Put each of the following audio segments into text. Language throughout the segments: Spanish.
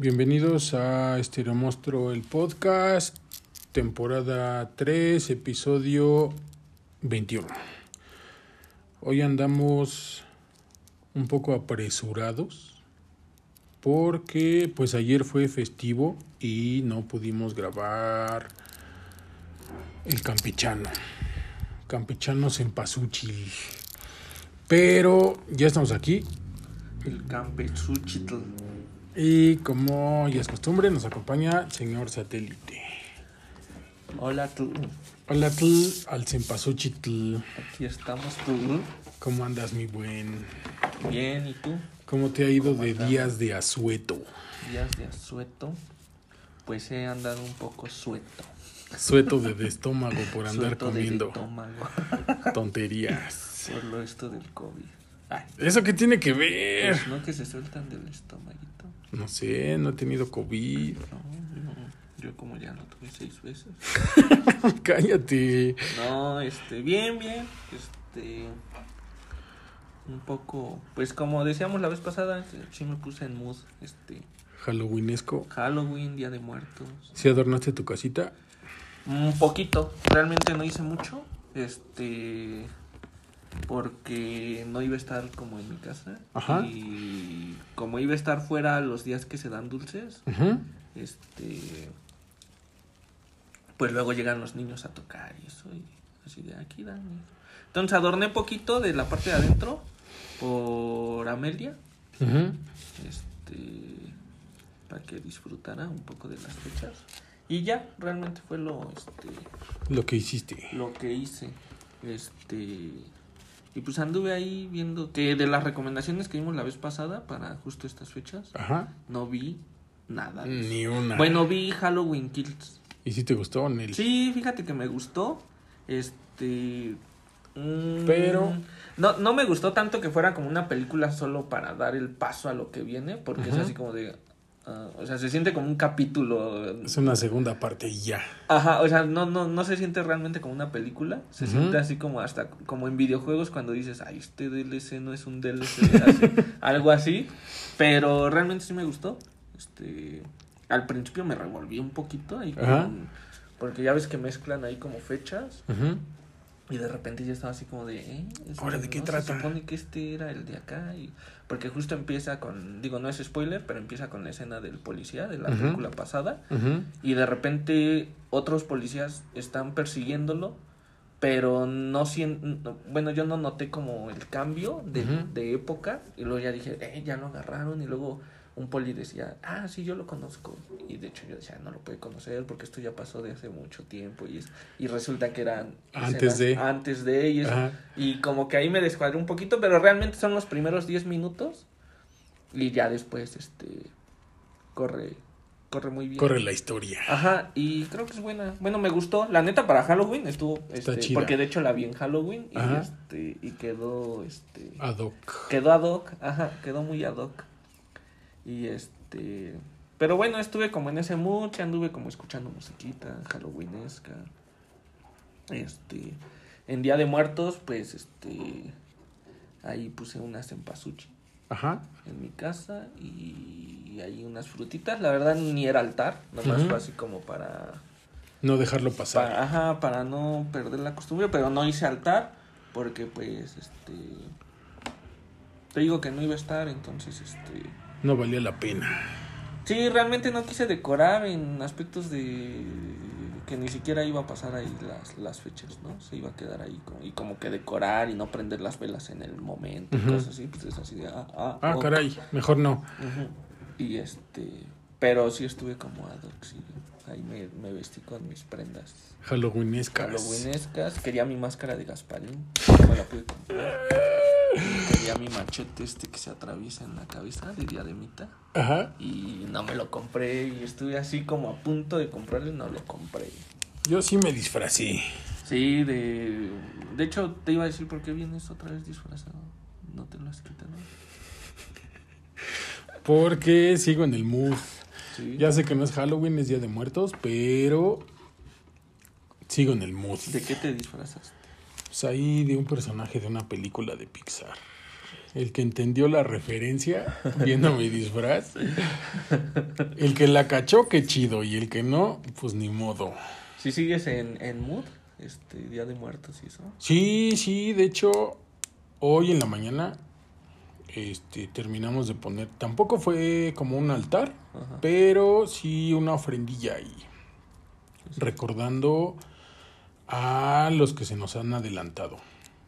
Bienvenidos a Estéreo Monstruo, el podcast, temporada 3, episodio 21. Hoy andamos un poco apresurados porque pues ayer fue festivo y no pudimos grabar el campechano. Campechanos en Pasuchil. Pero ya estamos aquí El Campechuchitl. Y como ya es costumbre nos acompaña el señor satélite. Hola tú. Hola tl, al Cempasúchitl. Aquí estamos tú. ¿Cómo andas mi buen? Bien, ¿y tú? ¿Cómo te ha ido ¿Cómo de andas? días de asueto? Días de asueto. Pues he andado un poco sueto. Sueto de estómago por andar Sueto comiendo estómago. tonterías. Por lo esto del COVID. Ay, ¿Eso qué tiene que ver? pues no que se sueltan del estomaguito. No sé, no he tenido COVID. No, no. Yo como ya lo tuve seis veces. Cállate. No, este, bien, bien. Este. Un poco, pues como decíamos la vez pasada, sí me puse en mood, este, Halloweenesco. Halloween, Día de Muertos. ¿Si adornaste tu casita? Un poquito, realmente no hice mucho, este, porque no iba a estar como en mi casa. Ajá. Y como iba a estar fuera los días que se dan dulces, Ujú. este, pues luego llegan los niños a tocar y eso, y así de aquí dan. Entonces adorné poquito de la parte de adentro por Amelia, Ujú. este para que disfrutara un poco de las fechas y ya realmente fue lo este Lo que hiciste. lo que hice este y pues anduve ahí viendo que de las recomendaciones que vimos la vez pasada para justo estas fechas Ajá. no vi nada. Ni una. bueno vi Halloween Kills ¿Y si te gustó, Nelly? sí fíjate que me gustó este mm, Pero- no, no me gustó tanto que fuera como una película solo para dar el paso a lo que viene, porque es así como de... o sea, se siente como un capítulo. Es una segunda parte y ya. Ajá, o sea, no, no, no se siente realmente como una película. Se siente así como hasta como en videojuegos cuando dices, ay, este DLC no es un DLC, algo así. Pero realmente sí me gustó. Este, al principio me revolví un poquito ahí con- porque ya ves que mezclan ahí como fechas. Ujú. Y de repente ya estaba así como de, ¿eh? ¿Ahora de trata? Se supone que este era el de acá. Y... Porque justo empieza con, digo, no es spoiler, pero empieza con la escena del policía de la película pasada. Y de repente otros policías están persiguiéndolo, pero no sien- no- bueno, yo no noté como el cambio de, de época. Y luego ya dije, eh, ya lo agarraron. Y luego un poli decía, ah, sí, yo lo conozco. Y de hecho yo decía, no lo puede conocer porque esto ya pasó de hace mucho tiempo. Y, es, y resulta que eran Antes de. Antes de. Ajá. y como que ahí me descuadré un poquito, pero realmente son los primeros 10 minutos. Y ya después, este, corre, corre muy bien. Corre la historia. Ajá, y creo que es buena. Bueno, me gustó. La neta, para Halloween estuvo. Está Este, chida. porque de hecho la vi en Halloween y, Ajá. este, y quedó. Este, Ad hoc. quedó ad hoc. Ajá, quedó muy ad hoc. Y este. Pero bueno, estuve como en ese mood. Anduve como escuchando musiquita halloweenesca. Este. En Día de Muertos, pues este. Ahí puse unas en pasuchi Ajá. en mi casa y hay unas frutitas. La verdad ni era altar, nomás Ujú. fue así como para, No dejarlo pasar. para, ajá, para no perder la costumbre, pero no hice altar porque pues este te digo que no iba a estar, entonces este No valía la pena. sí, realmente no quise decorar en aspectos de que ni siquiera iba a pasar ahí las, las fechas, ¿no? Se iba a quedar ahí como, y como que decorar y no prender las velas en el momento, y Ujú. cosas así, pues es así de ah, ah, Ah, caray. Mejor no. Y este, pero sí estuve como ad hoc, sí. Ahí me, me vestí con mis prendas Halloweenescas. halloweenescas. Quería mi máscara de Gasparín, no la pude comprar. Quería mi machete este que se atraviesa en la cabeza de diademita. Ajá. Y no me lo compré y estuve así como a punto de comprarlo y no lo compré. Yo sí me disfracé. Sí, de... De hecho, te iba a decir por qué vienes otra vez disfrazado. No te lo has quitado. Porque sigo en el mood. Sí. Ya sé que no es Halloween, es Día de Muertos, pero sigo en el mood. ¿De qué te disfrazaste? Pues ahí de un personaje de una película de Pixar. El que entendió la referencia viendo mi disfraz. El que la cachó, qué chido. Y el que no, pues ni modo. Si sigues en, en mood, este, Día de Muertos y eso. Sí, sí, de hecho, hoy en la mañana este, terminamos de poner. Tampoco fue como un altar, Ajá. pero sí una ofrendilla ahí. Recordando a los que se nos han adelantado.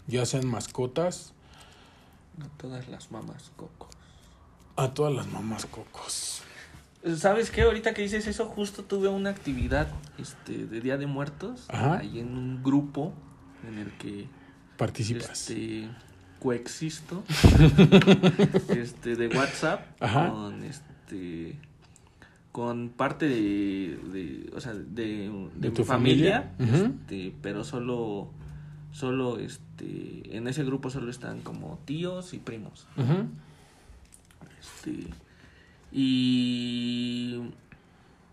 Ya sean mascotas, No todas las mamás coco. a todas las mamás cocos. ¿Sabes qué? Ahorita que dices eso, justo tuve una actividad este, de Día de Muertos. Ajá. Ahí en un grupo en el que Participas. este, coexisto este, de WhatsApp Ajá. con este con parte de, de o sea de, de, ¿De mi tu familia, este, pero solo solo este en ese grupo solo están como tíos y primos. Este, y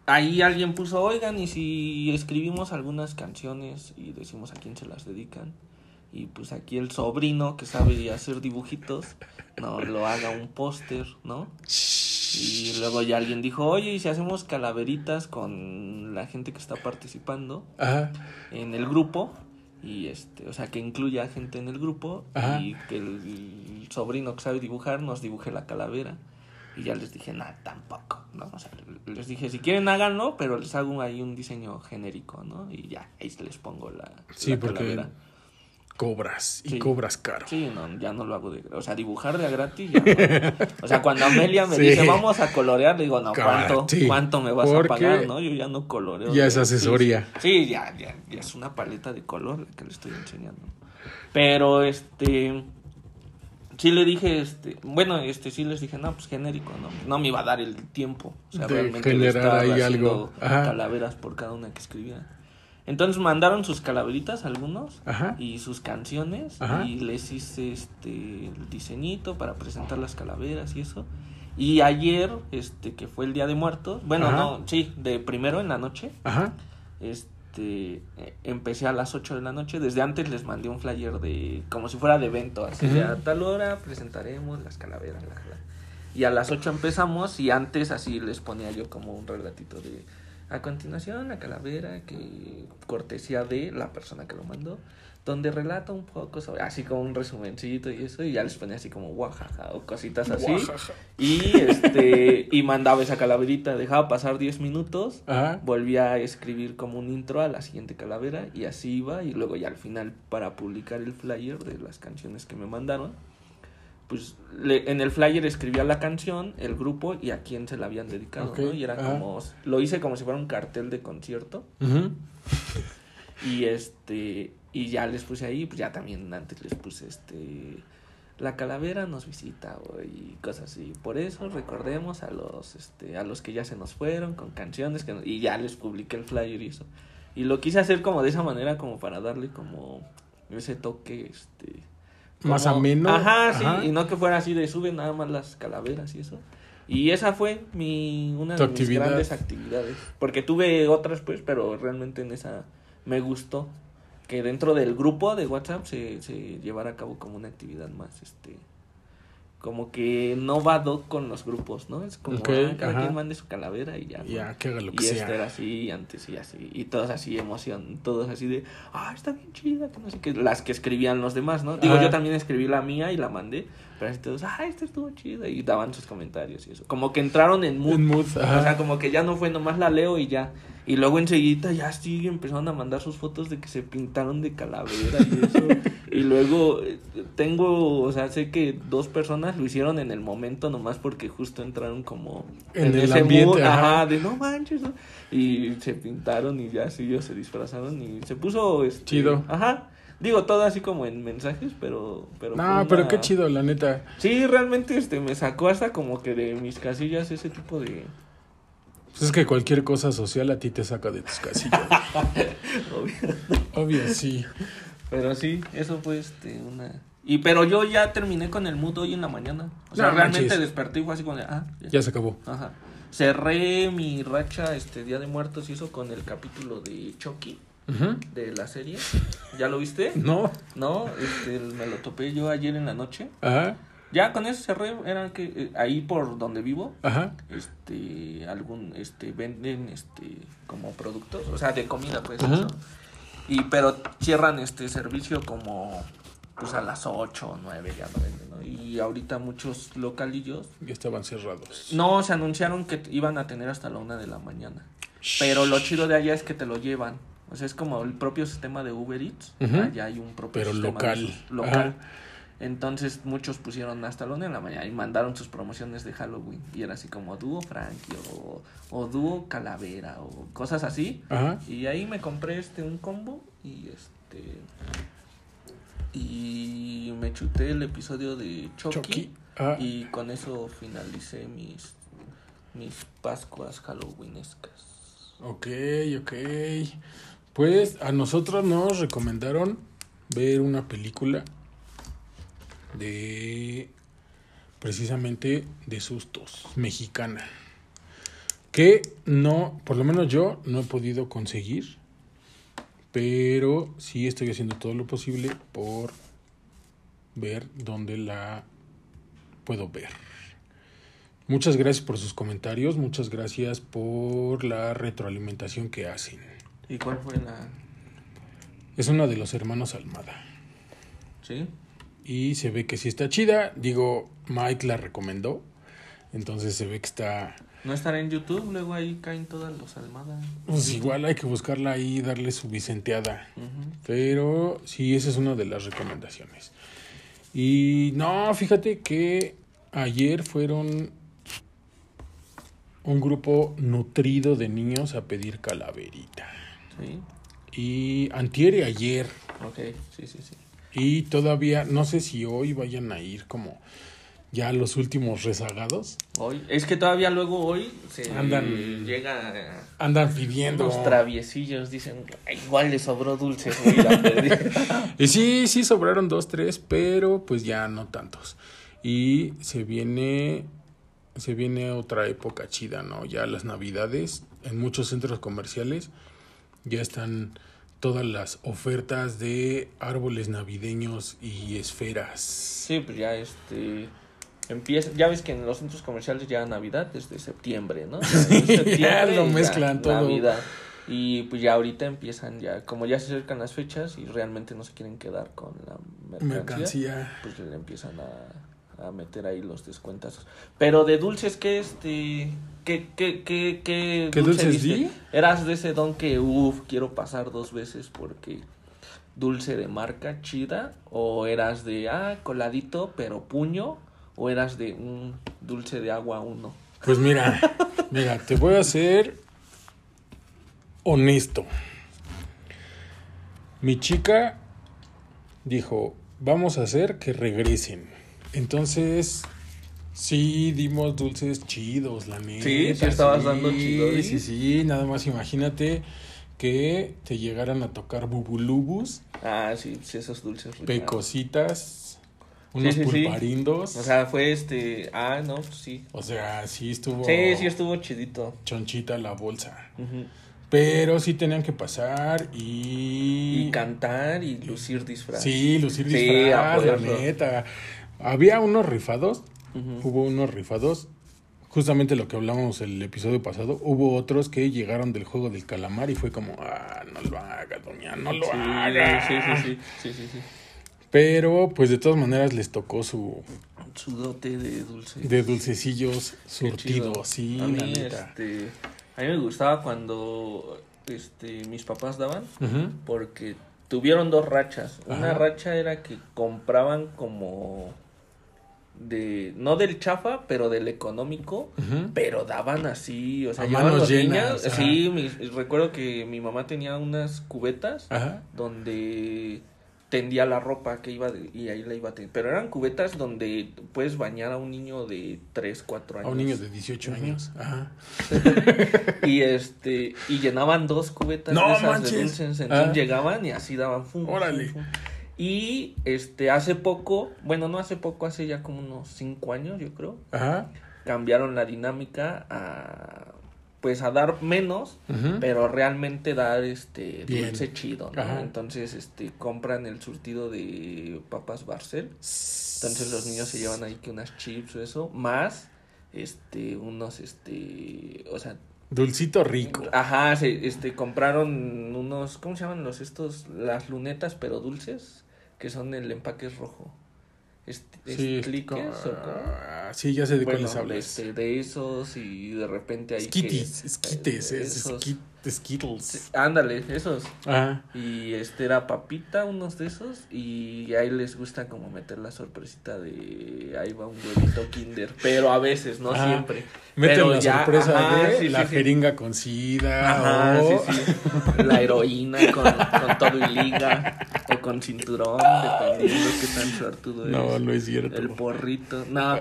ahí alguien puso, oigan, y si escribimos algunas canciones y decimos a quién se las dedican. Y pues aquí el sobrino que sabe hacer dibujitos, no, lo haga un póster, ¿no? Y luego ya alguien dijo, oye, ¿y si hacemos calaveritas con la gente que está participando Ajá. en el grupo? Y este, o sea, que incluya gente en el grupo Ajá. y que el, sobrino que sabe dibujar nos dibuje la calavera. Y ya les dije, nada, tampoco, ¿no? O sea, les dije, si quieren háganlo, pero les hago ahí un diseño genérico, ¿no? Y ya, ahí les pongo la, Sí, la porque calavera. Cobras y Sí. cobras caro. Sí, no, ya no lo hago de... O sea, dibujar de a gratis ya no. O sea, cuando Amelia me Sí. dice, vamos a colorear, le digo, no, ¿cuánto, Sí, ¿cuánto me vas a pagar, no? Yo ya no coloreo. ya es asesoría. Sí, ya, ya, ya es una paleta de color la que le estoy enseñando. Pero, este... Sí le dije, este... Bueno, este, sí les dije, no, pues genérico, ¿no? No me iba a dar el tiempo. O sea, De realmente generar ahí algo. Ajá. calaveras por cada una que escribía. Entonces mandaron sus calaveritas algunos Ajá. y sus canciones Ajá. y les hice este el diseñito para presentar las calaveras y eso. Y ayer, este que fue el Día de Muertos, bueno, Ajá. no, sí, de primero en la noche, Ajá. este eh, empecé a las 8 de la noche, desde antes les mandé un flyer de como si fuera de evento, así de a tal hora presentaremos las calaveras, la, la. Y a las 8 empezamos y antes así les ponía yo como un relatito de a continuación la calavera que cortesía de la persona que lo mandó donde relata un poco sobre así como un resumencito y eso y ya les ponía así como guajaja o cositas así Guajaja. y este y mandaba esa calaverita dejaba pasar 10 minutos Ajá. volvía a escribir como un intro a la siguiente calavera y así iba y luego ya al final para publicar el flyer de las canciones que me mandaron pues le- en el flyer escribía la canción el grupo y a quién se la habían dedicado ¿no? y era como lo hice como si fuera un cartel de concierto Ujú. y este y ya les puse ahí pues ya también antes les puse este la calavera nos visita y cosas así por eso recordemos a los este a los que ya se nos fueron con canciones que no- y ya les publiqué el flyer y eso y lo quise hacer como de esa manera como para darle como ese toque este Más como- ameno. ajá sí Ajá. y no que fuera así de suben nada más las calaveras y eso y esa fue mi una de mis grandes actividades porque tuve otras pues pero realmente en esa me gustó que dentro del grupo de WhatsApp se, se llevara a cabo como una actividad más este como que no va ad hoc con los grupos, ¿no? Es como Ok, ah, cada quien mande su calavera y ya. ¿no? Ya, que y este era así, y antes y así, y todos así emoción, todos así de, ah, está bien chida, que no sé qué, las que escribían los demás, ¿no? Digo, yo también escribí la mía y la mandé, pero así todos, ah, esta estuvo chida, y daban sus comentarios y eso. Como que entraron en mood, En mood, ajá. o sea, como que ya no fue nomás la leo y ya. Y luego enseguida ya sí empezaron a mandar sus fotos de que se pintaron de calavera y eso. y luego eh, tengo, o sea, sé que dos personas lo hicieron en el momento nomás porque justo entraron como En el ambiente, ajá, ajá. de no manches. ¿no? Y se pintaron y ya sí, ellos se disfrazaron y se puso este, Chido. Ajá. Digo, todo así como en mensajes, pero... pero No, pero qué chido, la neta. Sí, realmente este me sacó hasta como que de mis casillas ese tipo de... Pues es que cualquier cosa social a ti te saca de tus casillas. Obvio. Obvio, sí. Pero sí, eso fue este una... Y pero yo ya terminé con el mood hoy en la mañana. O sea, No realmente manches. desperté y fue así como de, ah, ya. Ya se acabó. Ajá. Cerré mi racha este Día de Muertos y eso con el capítulo de Chucky de la serie. ¿Ya lo viste? No. No, este me lo topé yo ayer en la noche. Ajá. Ya con eso cerré, era que eh, ahí por donde vivo, Ajá. este, algún, este, venden, este, como productos, o sea, de comida, pues, Ajá. eso. Y, pero cierran este servicio como, pues, a las 8 o 9 ya no venden, ¿no? Y ahorita muchos localillos, Ya estaban cerrados. no, se anunciaron que iban a tener hasta la una de la mañana. Pero lo chido de allá es que te lo llevan. O sea, es como el propio sistema de Uber Eats. Ujú. Allá hay un propio Pero sistema local. local. Ajá. Entonces muchos pusieron hasta la una de la mañana y mandaron sus promociones de Halloween. Y era así como dúo Frankie o, o dúo Calavera o cosas así. Ajá. Y ahí me compré este un combo y este y me chuté el episodio de Chucky, Chucky. Ah, y con eso finalicé mis mis Pascuas Halloweenescas. Ok, ok. Pues a nosotros nos recomendaron ver una película de precisamente de sustos mexicana que no, por lo menos yo no he podido conseguir, pero sí estoy haciendo todo lo posible por ver dónde la puedo ver. Muchas gracias por sus comentarios, muchas gracias por la retroalimentación que hacen. ¿Y cuál fue la Es una de los hermanos Almada. sí? Y se ve que sí está chida. Digo, Mike la recomendó. Entonces se ve que está... No estará en YouTube, luego ahí caen todas los almadas. Pues igual hay que buscarla ahí y darle su vicenteada. Pero sí, esa es una de las recomendaciones. Y no, fíjate que ayer fueron un grupo nutrido de niños a pedir calaverita. Sí. Y antier y ayer. Ok, sí, sí, sí. Y todavía, no sé si hoy vayan a ir como ya los últimos rezagados. Hoy, es que todavía luego hoy se Andan- llega Andan pidiendo. unos traviesillos, dicen, "Ay, igual le sobró dulce, voy a ir a pedir". Y sí, sí sobraron dos, tres, pero pues ya no tantos. Y se viene, se viene otra época chida, ¿no? Ya las navidades, en muchos centros comerciales, ya están todas las ofertas de árboles navideños y esferas. Sí, pues ya este empieza, ya ves que en los centros comerciales ya Navidad desde septiembre, ¿no? Ya lo mezclan todo. Navidad. Y pues ya ahorita empiezan ya, como ya se acercan las fechas y realmente no se quieren quedar con la mercancía, Mercancía. pues le empiezan a, a meter ahí los descuentazos. Pero de dulces, ¿qué este? ¿Qué, qué, qué, qué, ¿Qué dulce dulces di? Eras de ese don que, uff, quiero pasar dos veces porque dulce de marca chida o eras de ah coladito pero puño o eras de un dulce de agua uno Pues mira, mira, te voy a ser honesto. Mi chica dijo, vamos a hacer que regresen. Entonces, sí dimos dulces chidos, la neta. Sí, sí estabas dando chido, ¿sí? Sí, sí, nada más imagínate que te llegaran a tocar bubulubus, ah sí, sí esos dulces pecositas, unos pulparindos. o sea fue este ah no pues sí o sea, sí estuvo sí sí estuvo chidito chonchita la bolsa. Pero sí tenían que pasar y... y cantar y lucir disfraz Sí, lucir disfraz, la neta. Había unos rifados, hubo unos rifados, justamente lo que hablábamos el episodio pasado, hubo otros que llegaron del juego del calamar y fue como, ah, no lo haga, doña, no lo sí, haga. sí sí sí sí sí sí Pero pues de todas maneras les tocó su su dote de dulce de dulcecillos surtidos, sí, a la mí, neta. este, a mí me gustaba cuando este, mis papás daban, porque tuvieron dos rachas. Una Ajá. racha era que compraban como de, no del chafa, pero del económico, pero daban así, o sea, manos los llenas. Sí, mi- recuerdo que mi mamá tenía unas cubetas Ajá. donde tendía la ropa que iba de- y ahí la iba a tener. Pero eran cubetas donde puedes bañar a un niño de 3, 4 años. A un niño de 18 Ujú. años. Ajá. Y este, y llenaban dos cubetas ¡No de esas manches! de dulces, entonces Ah. llegaban y así daban fum, fum, Órale. fum. Y este, hace poco, bueno, no hace poco, hace ya como unos cinco años, yo creo, Ajá. cambiaron la dinámica a pues a dar menos, pero realmente dar este Bien. dulce chido, ¿no? Ajá. Entonces, este, compran el surtido de papas Barcel. Entonces los niños se llevan ahí que unas chips o eso, más este unos este, o sea, Dulcito rico. ajá, se, este compraron unos, ¿cómo se llaman los estos las lunetas pero dulces, que son el empaque es rojo. Este, Sí, ¿Estliques co- o ah, sí, ya sé de Bueno, cuáles hablas. este, de esos y de repente hay Skitties, que, Skites, eh, es esos- Skit- Skittles. Ándale, esos. Ajá. Y este era papita, unos de esos. Y ahí les gusta como meter la sorpresita de ahí va un huevito kinder. Pero a veces, no Ajá. siempre. Meten Pero la ya, sorpresa ajá, de sí, la sí. jeringa con sida Ajá, o... sí, sí. La heroína con, con todo y liga. Con cinturón, dependiendo qué tan suertudo No, eres. no es cierto. El porrito. No,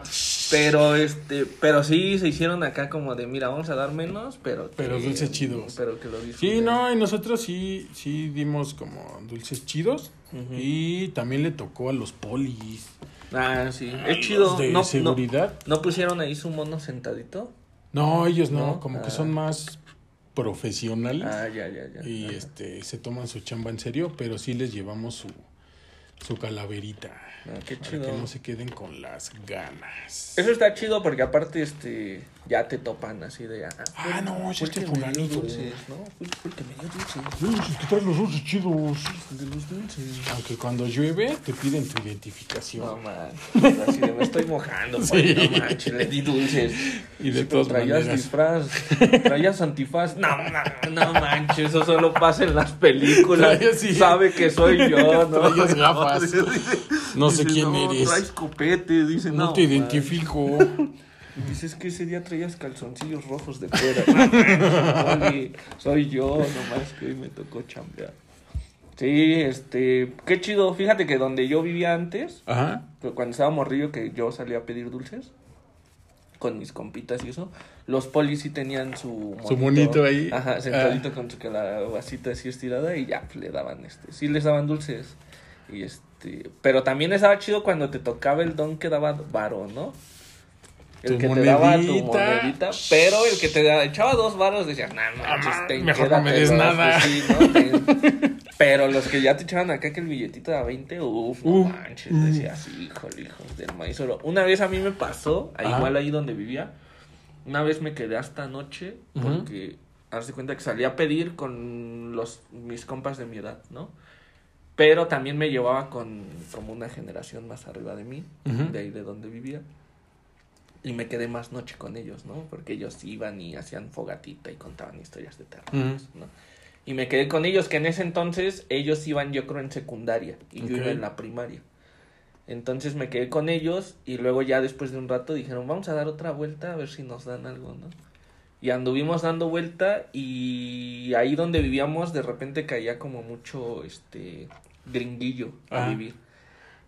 pero este, pero sí se hicieron acá como de, mira, vamos a dar menos, pero que- Pero dulces chidos. Pero que lo Sí, disfruten. no, y nosotros sí, sí dimos como dulces chidos y también le tocó a los polis. Ah, sí. Es chido. los de no, no, seguridad. ¿No pusieron ahí su mono sentadito? No, ellos no, ¿No? como que Ah. son más profesionales Ah, ya, ya, ya. y Ajá. este se toman su chamba en serio, pero sí les llevamos su, su calaverita. Ah, qué Para chido. que no se queden con las ganas. Eso está chido porque aparte este ya te topan así de ah, Ah, no, es este fulanito. dulces, ¿no? Fue, fue el que me dio dulces. Uy, es que traen los dulces chidos. De los dulces. Aunque cuando llueve te piden tu identificación. No man, así de me estoy mojando, Sí. no manches, le di dulces. Y de Sí, todas traías maneras. disfraz, traías antifaz. No, no, no manches, eso solo pasa en las películas. Traías, sí. Sabe que soy yo, ¿no? Traías gafas. No sé quién no, eres. Traes copete, dice, No, no. te man". identifico. Dices que ese día traías calzoncillos rojos de fuera. Oye, soy yo, nomás que hoy me tocó chambear. Sí, este, qué chido. Fíjate que donde yo vivía antes, Ajá. cuando estaba morrillo que yo salía a pedir dulces con mis compitas y eso, los polis sí tenían su Su monito ahí. Ajá, sentadito con su calabacita así estirada y ya pues, le daban este, sí les daban dulces. Y este, pero también estaba chido cuando te tocaba el don que daba varo, ¿no? El Tu que te daba tu monedita. pero el que te da- echaba dos varos decía, nah, no, Ah, te mejor no me des quédatelos", nada. pues sí, ¿no? Te- pero los que ya te echaban acá que el billetito era 20, uff, no Uh, manches, uh. decías, híjole, hijos del maíz oro. Una vez a mí me pasó, Ajá. igual ahí donde vivía, una vez me quedé hasta noche porque, haz de cuenta que salí a pedir con los mis compas de mi edad, ¿no? Pero también me llevaba con como una generación más arriba de mí, Ujú. de ahí de donde vivía. Y me quedé más noche con ellos, ¿no? Porque ellos iban y hacían fogatita y contaban historias de terror, Ujú. ¿no? Y me quedé con ellos, que en ese entonces ellos iban yo creo en secundaria y yo Ok. iba en la primaria. Entonces me quedé con ellos y luego ya después de un rato dijeron, vamos a dar otra vuelta a ver si nos dan algo, ¿no? Y anduvimos dando vuelta y ahí donde vivíamos de repente caía como mucho este gringuillo a Ajá. vivir.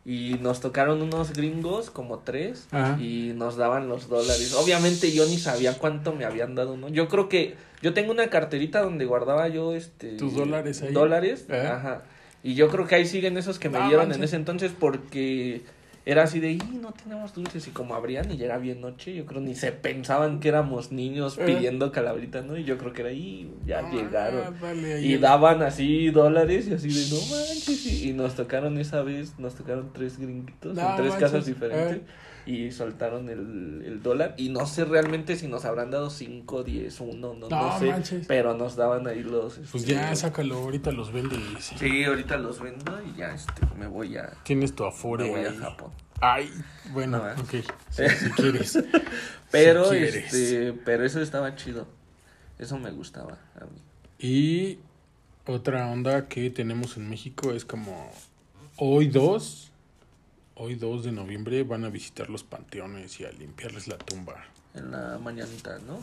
Y nos tocaron unos gringos, como tres, Ajá. y nos daban los dólares. Obviamente yo ni sabía cuánto me habían dado, ¿no? Yo creo que yo tengo una carterita donde guardaba yo este Tus dólares ahí. Dólares, Ajá. ajá. Y yo creo que ahí siguen esos que me dieron en ese entonces porque era así de, y no tenemos dulces y como abrían y ya era bien noche, yo creo ni se pensaban que éramos niños Eh. pidiendo calabritas, ¿no? Y yo creo que era, y ya Ah, llegaron. Y daban así dólares y así de no manches. Y, y nos tocaron esa vez, nos tocaron tres gringuitos No en tres manches, casas diferentes. eh. Y soltaron el, el dólar. Y no sé realmente si nos habrán dado cinco, diez, uno, no, no, No sé. manches. Pero nos daban ahí los. Pues este, ya, sácalo, ahorita los vendes. Sí, ahorita los vendo y ya este, me voy a, Tienes tu afore me voy a. Japón. Ay, bueno, No, ¿eh? ok. Sí, si quieres. Pero, Si quieres. este, pero eso estaba chido. Eso me gustaba a mí. Y otra onda que tenemos en México es como hoy 2, hoy 2 de noviembre van a visitar los panteones y a limpiarles la tumba. En la mañanita, ¿no?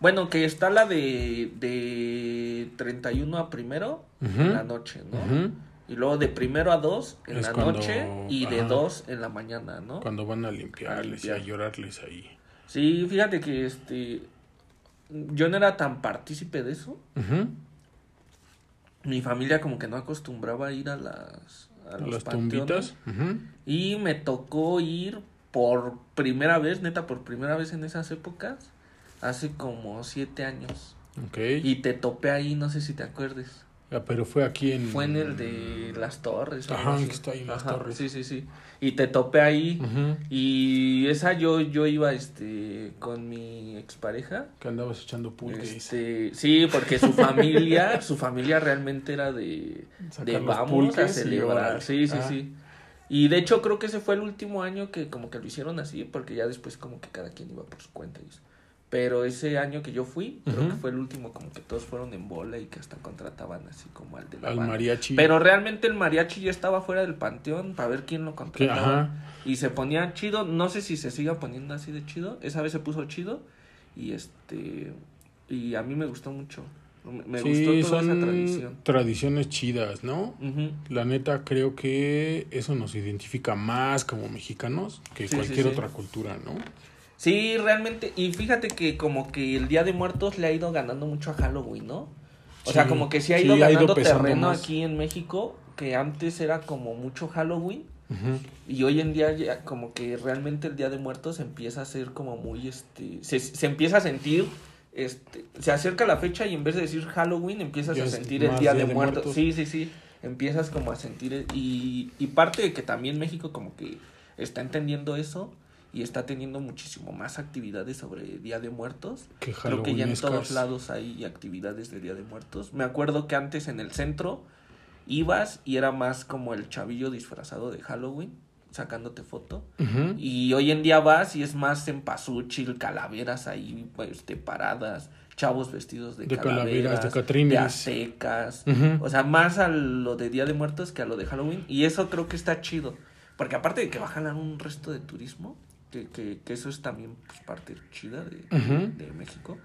Bueno, que está la de, de 31 a primero en la noche, ¿no? Y luego de primero a 2 en Es la cuando- noche y de ajá. 2 en la mañana, ¿no? Cuando van a limpiarles y a llorarles ahí. Sí, fíjate que este yo no era tan partícipe de eso. Mi familia como que no acostumbraba a ir a las a los. Ujú. Y me tocó ir por primera vez, neta, por primera vez en esas épocas, hace como siete años. Ok. Y te topé ahí, no sé si te acuerdes. Ah, pero fue aquí en... Fue en el de las torres. Ajá, que está ahí en las Ajá, torres. Sí, sí, sí. Y te topé ahí. Y esa yo, yo iba este con mi expareja. Que andabas echando pulques. Este, sí, porque su familia, su familia realmente era de, Sacar de vamos a celebrar. Sí, sí, Ah. sí. Y de hecho creo que ese fue el último año que como que lo hicieron así, porque ya después como que cada quien iba por su cuenta y eso. Pero ese año que yo fui, creo que fue el último como que todos fueron en bola y que hasta contrataban así como al de la Al banda. mariachi. Pero realmente el mariachi ya estaba fuera del panteón para ver quién lo contrataba. Y se ponía chido, no sé si se siga poniendo así de chido. Esa vez se puso chido y este y a mí me gustó mucho. Me, sí, gustó toda son esa tradición. tradiciones chidas, ¿no? Ujú. La neta, creo que eso nos identifica más como mexicanos que Sí, cualquier sí. otra cultura, ¿no? Sí, realmente y fíjate que como que el Día de Muertos le ha ido ganando mucho a Halloween, ¿no? O sea, como que sí ha sí, ido ha ido ganando terreno más. aquí en México, que antes era como mucho Halloween. Y hoy en día ya como que realmente el Día de Muertos empieza a ser como muy este se, se empieza a sentir este se acerca la fecha y en vez de decir Halloween empiezas a sentir el Día, Día de, de Muertos. Muertos. Sí, sí, sí. Empiezas como a sentir y y parte de que también México como que está entendiendo eso y está teniendo muchísimo más actividades sobre Día de Muertos. Que Creo que ya en todos lados hay actividades de Día de Muertos. Me acuerdo que antes en el centro ibas y era más como el chavillo disfrazado de Halloween, sacándote foto. Y hoy en día vas y es más en pasuchil, calaveras ahí, este, paradas, chavos vestidos de, De calaveras, calaveras, de catrines. de aztecas. Ujú. O sea, más a lo de Día de Muertos que a lo de Halloween. Y eso creo que está chido. Porque aparte de que va a jalar un resto de turismo, que, que, que eso es también pues, parte chida de, de México.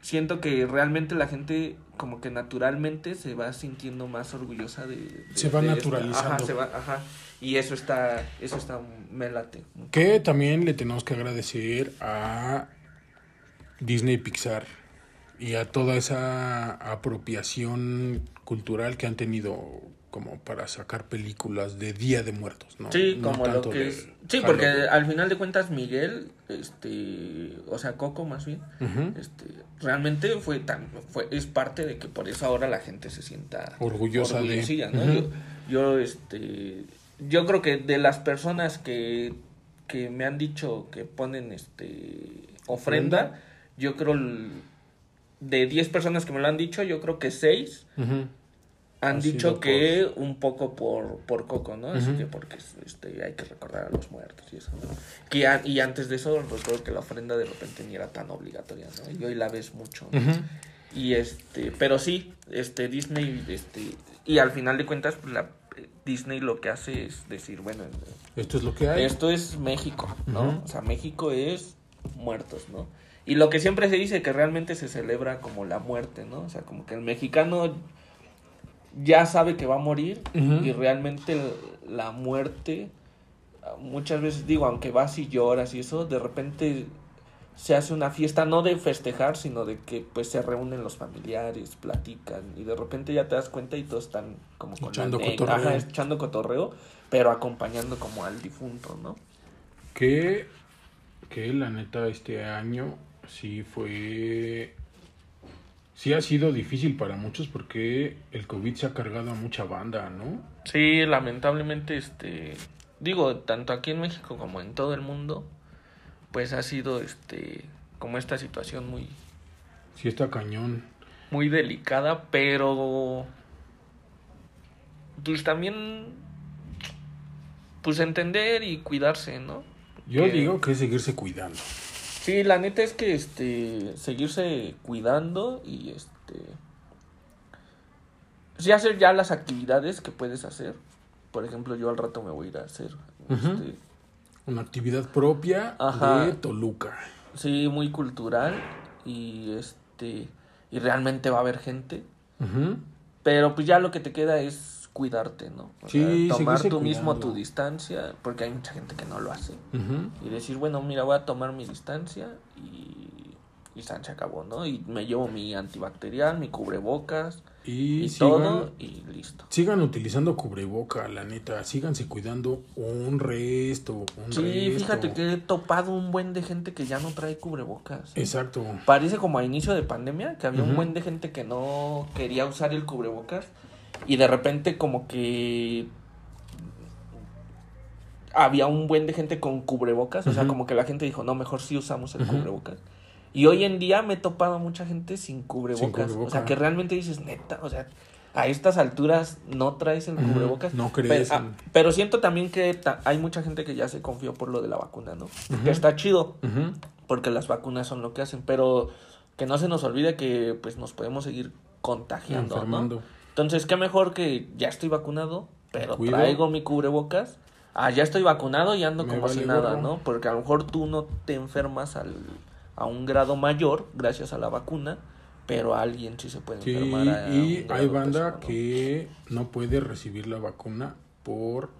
Siento que realmente la gente como que naturalmente se va sintiendo más orgullosa de... de- Se va de naturalizando. Ajá, se va, ajá. Y eso está, eso está, me late. Que también le tenemos que agradecer a Disney Pixar y a toda esa apropiación cultural que han tenido como para sacar películas de Día de Muertos, ¿no? Sí, No como lo que es. Sí, porque al final de cuentas Miguel, este, o sea, Coco más bien, este, realmente fue tan, fue, es parte de que por eso ahora la gente se sienta Orgullosa de- orgullosilla, ¿no? Yo, yo, este, yo creo que de las personas que, que me han dicho que ponen, este, ofrenda, yo creo de 10 personas que me lo han dicho, yo creo que 6 Ujú. Han Ha dicho que un poco por, por Coco, ¿no? Así Ujú. que porque este, hay que recordar a los muertos y eso, ¿no? Que a- y antes de eso recuerdo que la ofrenda de repente ni era tan obligatoria, ¿no? Y hoy la ves mucho. ¿no? Ujú. Y este, pero sí, este Disney, este, y al final de cuentas, pues la Disney lo que hace es decir, bueno, Esto es lo que hay. esto es México, ¿no? Ujú. O sea, México es muertos, ¿no? Y lo que siempre se dice que realmente se celebra como la muerte, ¿no? O sea, como que el mexicano ya sabe que va a morir y realmente la muerte, muchas veces digo, aunque vas y lloras y eso, de repente se hace una fiesta no de festejar, sino de que pues se reúnen los familiares, platican y de repente ya te das cuenta y todos están como con Echando cotorreo. ajá, echando cotorreo, pero acompañando como al difunto, ¿no? Que, que la neta este año sí fue... Sí ha sido difícil para muchos porque el COVID se ha cargado a mucha banda, ¿no? Sí, lamentablemente, este, digo, tanto aquí en México como en todo el mundo, pues ha sido, este, como esta situación muy, Sí está cañón. muy delicada, pero, pues también, pues entender y cuidarse, ¿no? Yo Que- digo que es seguirse cuidando. Sí, la neta es que, este, seguirse cuidando y, este, sí hacer ya las actividades que puedes hacer. Por ejemplo, yo al rato me voy a ir a hacer, este, Una actividad propia Ajá. de Toluca. Sí, muy cultural y este y realmente va a haber gente, pero pues ya lo que te queda es cuidarte, ¿no? O Sí, sea, tomar tú mismo tu distancia, porque hay mucha gente que no lo hace. Y decir, bueno, mira, voy a tomar mi distancia y y se acabó, ¿no? Y me llevo mi antibacterial, mi cubrebocas Y, y sigan, todo y listo. sigan utilizando cubreboca, la neta. Síganse cuidando un resto. Un Sí, resto. fíjate que he topado un buen de gente que ya no trae cubrebocas. Exacto. Parece como a inicio de pandemia, que había un buen de gente que no quería usar el cubrebocas y de repente como que había un buen de gente con cubrebocas, o sea, como que la gente dijo, no, mejor sí usamos el cubrebocas. Y hoy en día me he topado mucha gente sin cubrebocas, o sea, que realmente dices, neta, o sea, a estas alturas no traes el cubrebocas. no crees ah, en- pero siento también que ta- hay mucha gente que ya se confió por lo de la vacuna, ¿no? Que está chido porque las vacunas son lo que hacen, pero que no se nos olvide que pues nos podemos seguir contagiando, ¿no? Entonces, qué mejor que ya estoy vacunado, pero Cuido. traigo mi cubrebocas. Ah, ya estoy vacunado y ando Me como si vale nada, gorro. ¿no? Porque a lo mejor tú no te enfermas al, a un grado mayor gracias a la vacuna, pero alguien sí se puede Sí, enfermar. a y hay banda que no puede recibir la vacuna por,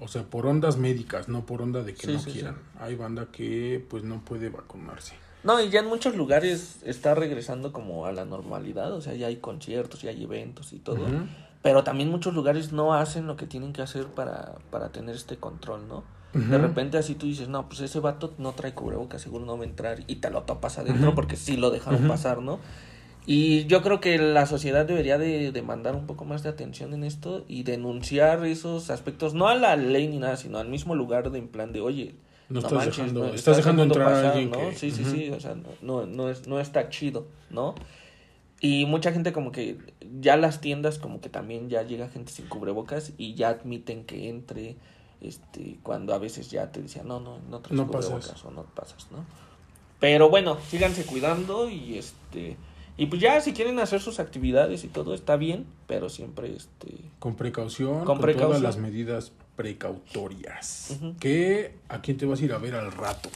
o sea, por ondas médicas, no por onda de que Sí, no sí. quieran. Hay banda que pues no puede vacunarse. No, y ya en muchos lugares está regresando como a la normalidad, o sea, ya hay conciertos, ya hay eventos y todo. Pero también muchos lugares no hacen lo que tienen que hacer para, para tener este control, ¿no? De repente así tú dices, no, pues ese vato no trae cubrebocas, seguro no va a entrar y te lo topas adentro porque sí lo dejaron pasar, ¿no? Y yo creo que la sociedad debería de demandar un poco más de atención en esto y denunciar esos aspectos, no a la ley ni nada, sino al mismo lugar de en plan de, oye, No estás manches, dejando- no, estás dejando entrar a pasar, alguien ¿no? que- Sí, sí, sí, o sea, no, no, es, no está chido, ¿no? Y mucha gente como que ya las tiendas como que también ya llega gente sin cubrebocas y ya admiten que entre este cuando a veces ya te decían no no no traes No cubrebocas pasas. o no pasas, ¿no? Pero bueno, síganse cuidando y este y pues ya si quieren hacer sus actividades y todo está bien, pero siempre este Con precaución, Con con, precaución. todas las medidas precautorias. Ujú. Que a quién te vas a ir a ver al rato.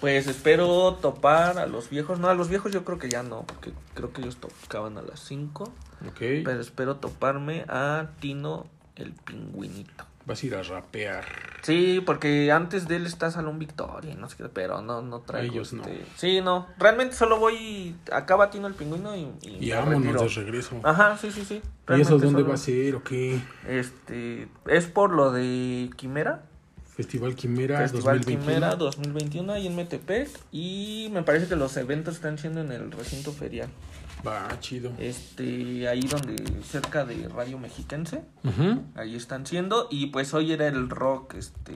pues espero topar a los viejos, no a los viejos yo creo que ya no, porque creo que ellos tocaban a las 5, ¿Ok? pero espero toparme a Tino el pingüinito. Vas a ir a rapear. Sí, porque antes de él está Salón Victoria, no sé qué, pero no, no traigo. Ellos no. este- Sí, no. Realmente solo voy, acaba Tino el pingüino y, y Y vámonos de regreso. Ajá, sí, sí, sí. ¿Y eso dónde solo- va a ser o qué? Este, es por lo de Quimera, Festival Quimera Festival 2021. Quimera 2021 ahí en Metepec y me parece que los eventos están siendo en el recinto ferial. Va, chido. Este, ahí donde cerca de Radio Mexiquense. Ujú. ahí están siendo. Y pues hoy era el rock este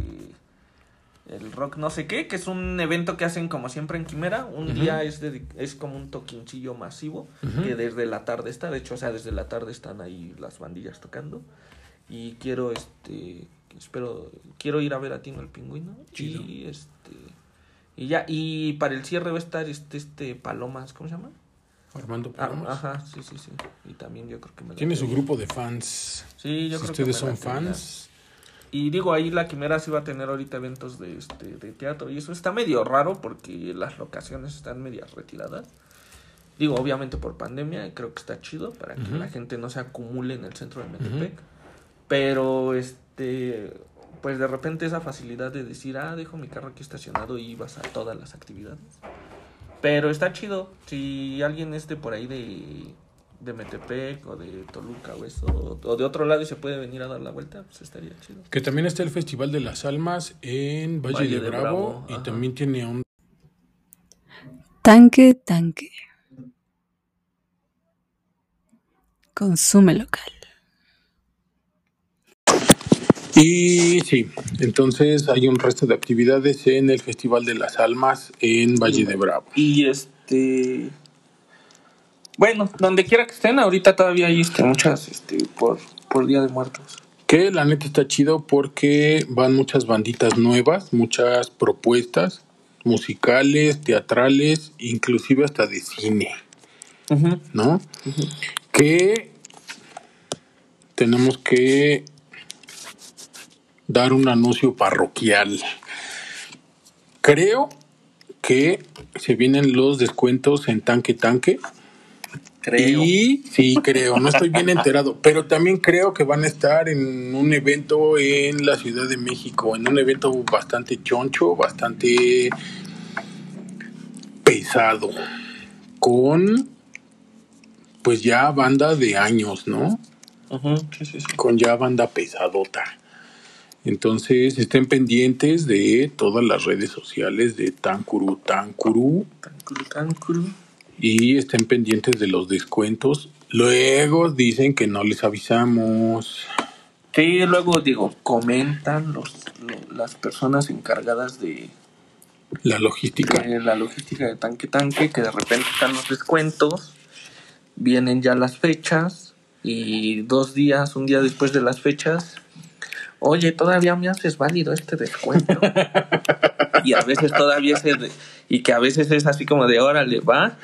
el rock no sé qué que es un evento que hacen como siempre en Quimera. Un día es dedi- es como un toquincillo masivo que desde la tarde está. De hecho o sea desde la tarde están ahí las bandillas tocando. Y quiero este espero quiero ir a ver a Tino el pingüino. Chido. y este y ya. Y para el cierre va a estar este este Palomas cómo se llama Armando Ah, Palomas. ajá sí sí sí y también yo creo que me Tiene su grupo de fans. sí yo si creo que ustedes me la son fans, Y digo, ahí la Quimera sí va a tener ahorita eventos de, este, de teatro y eso está medio raro porque las locaciones están medias retiradas. Digo, obviamente por pandemia, creo que está chido para que la gente no se acumule en el centro de Metepec. Pero, este, pues de repente esa facilidad de decir, ah, dejo mi carro aquí estacionado y vas a todas las actividades. Pero está chido. Si alguien esté por ahí de, de Metepec o de Toluca o eso, o, de otro lado y se puede venir a dar la vuelta, pues estaría chido. que también está el Festival de las Almas en Valle, Valle de, de Bravo, Bravo, y ajá. también tiene un Tanque, tanque. Consume local. Y sí, entonces hay un resto de actividades en el Festival de las Almas en Valle de Bravo. Y este. Bueno, donde quiera que estén, ahorita todavía hay este, muchas este, por, por Día de Muertos. Que la neta está chido porque van muchas banditas nuevas, muchas propuestas musicales, teatrales, inclusive hasta de cine, ¿no? Que tenemos que dar un anuncio parroquial. Creo que se vienen los descuentos en Tanque Tanque. Creo. Y sí, creo, no estoy bien enterado, pero también creo que van a estar en un evento en la Ciudad de México, en un evento bastante choncho, bastante pesado, con pues ya banda de años, ¿no? Ujú, sí, sí, sí. Con ya banda pesadota. Entonces estén pendientes de todas las redes sociales de Tankuru Tankuru Tancuru, tancuru. y estén pendientes de los descuentos. Luego dicen que no les avisamos. Sí, luego digo, comentan los, lo- las personas encargadas de, La logística. de la logística de tanque tanque, que de repente están los descuentos, vienen ya las fechas y dos días, un día después de las fechas, oye, todavía me haces válido este descuento. y a veces todavía es de- y que a veces es así como de órale, va,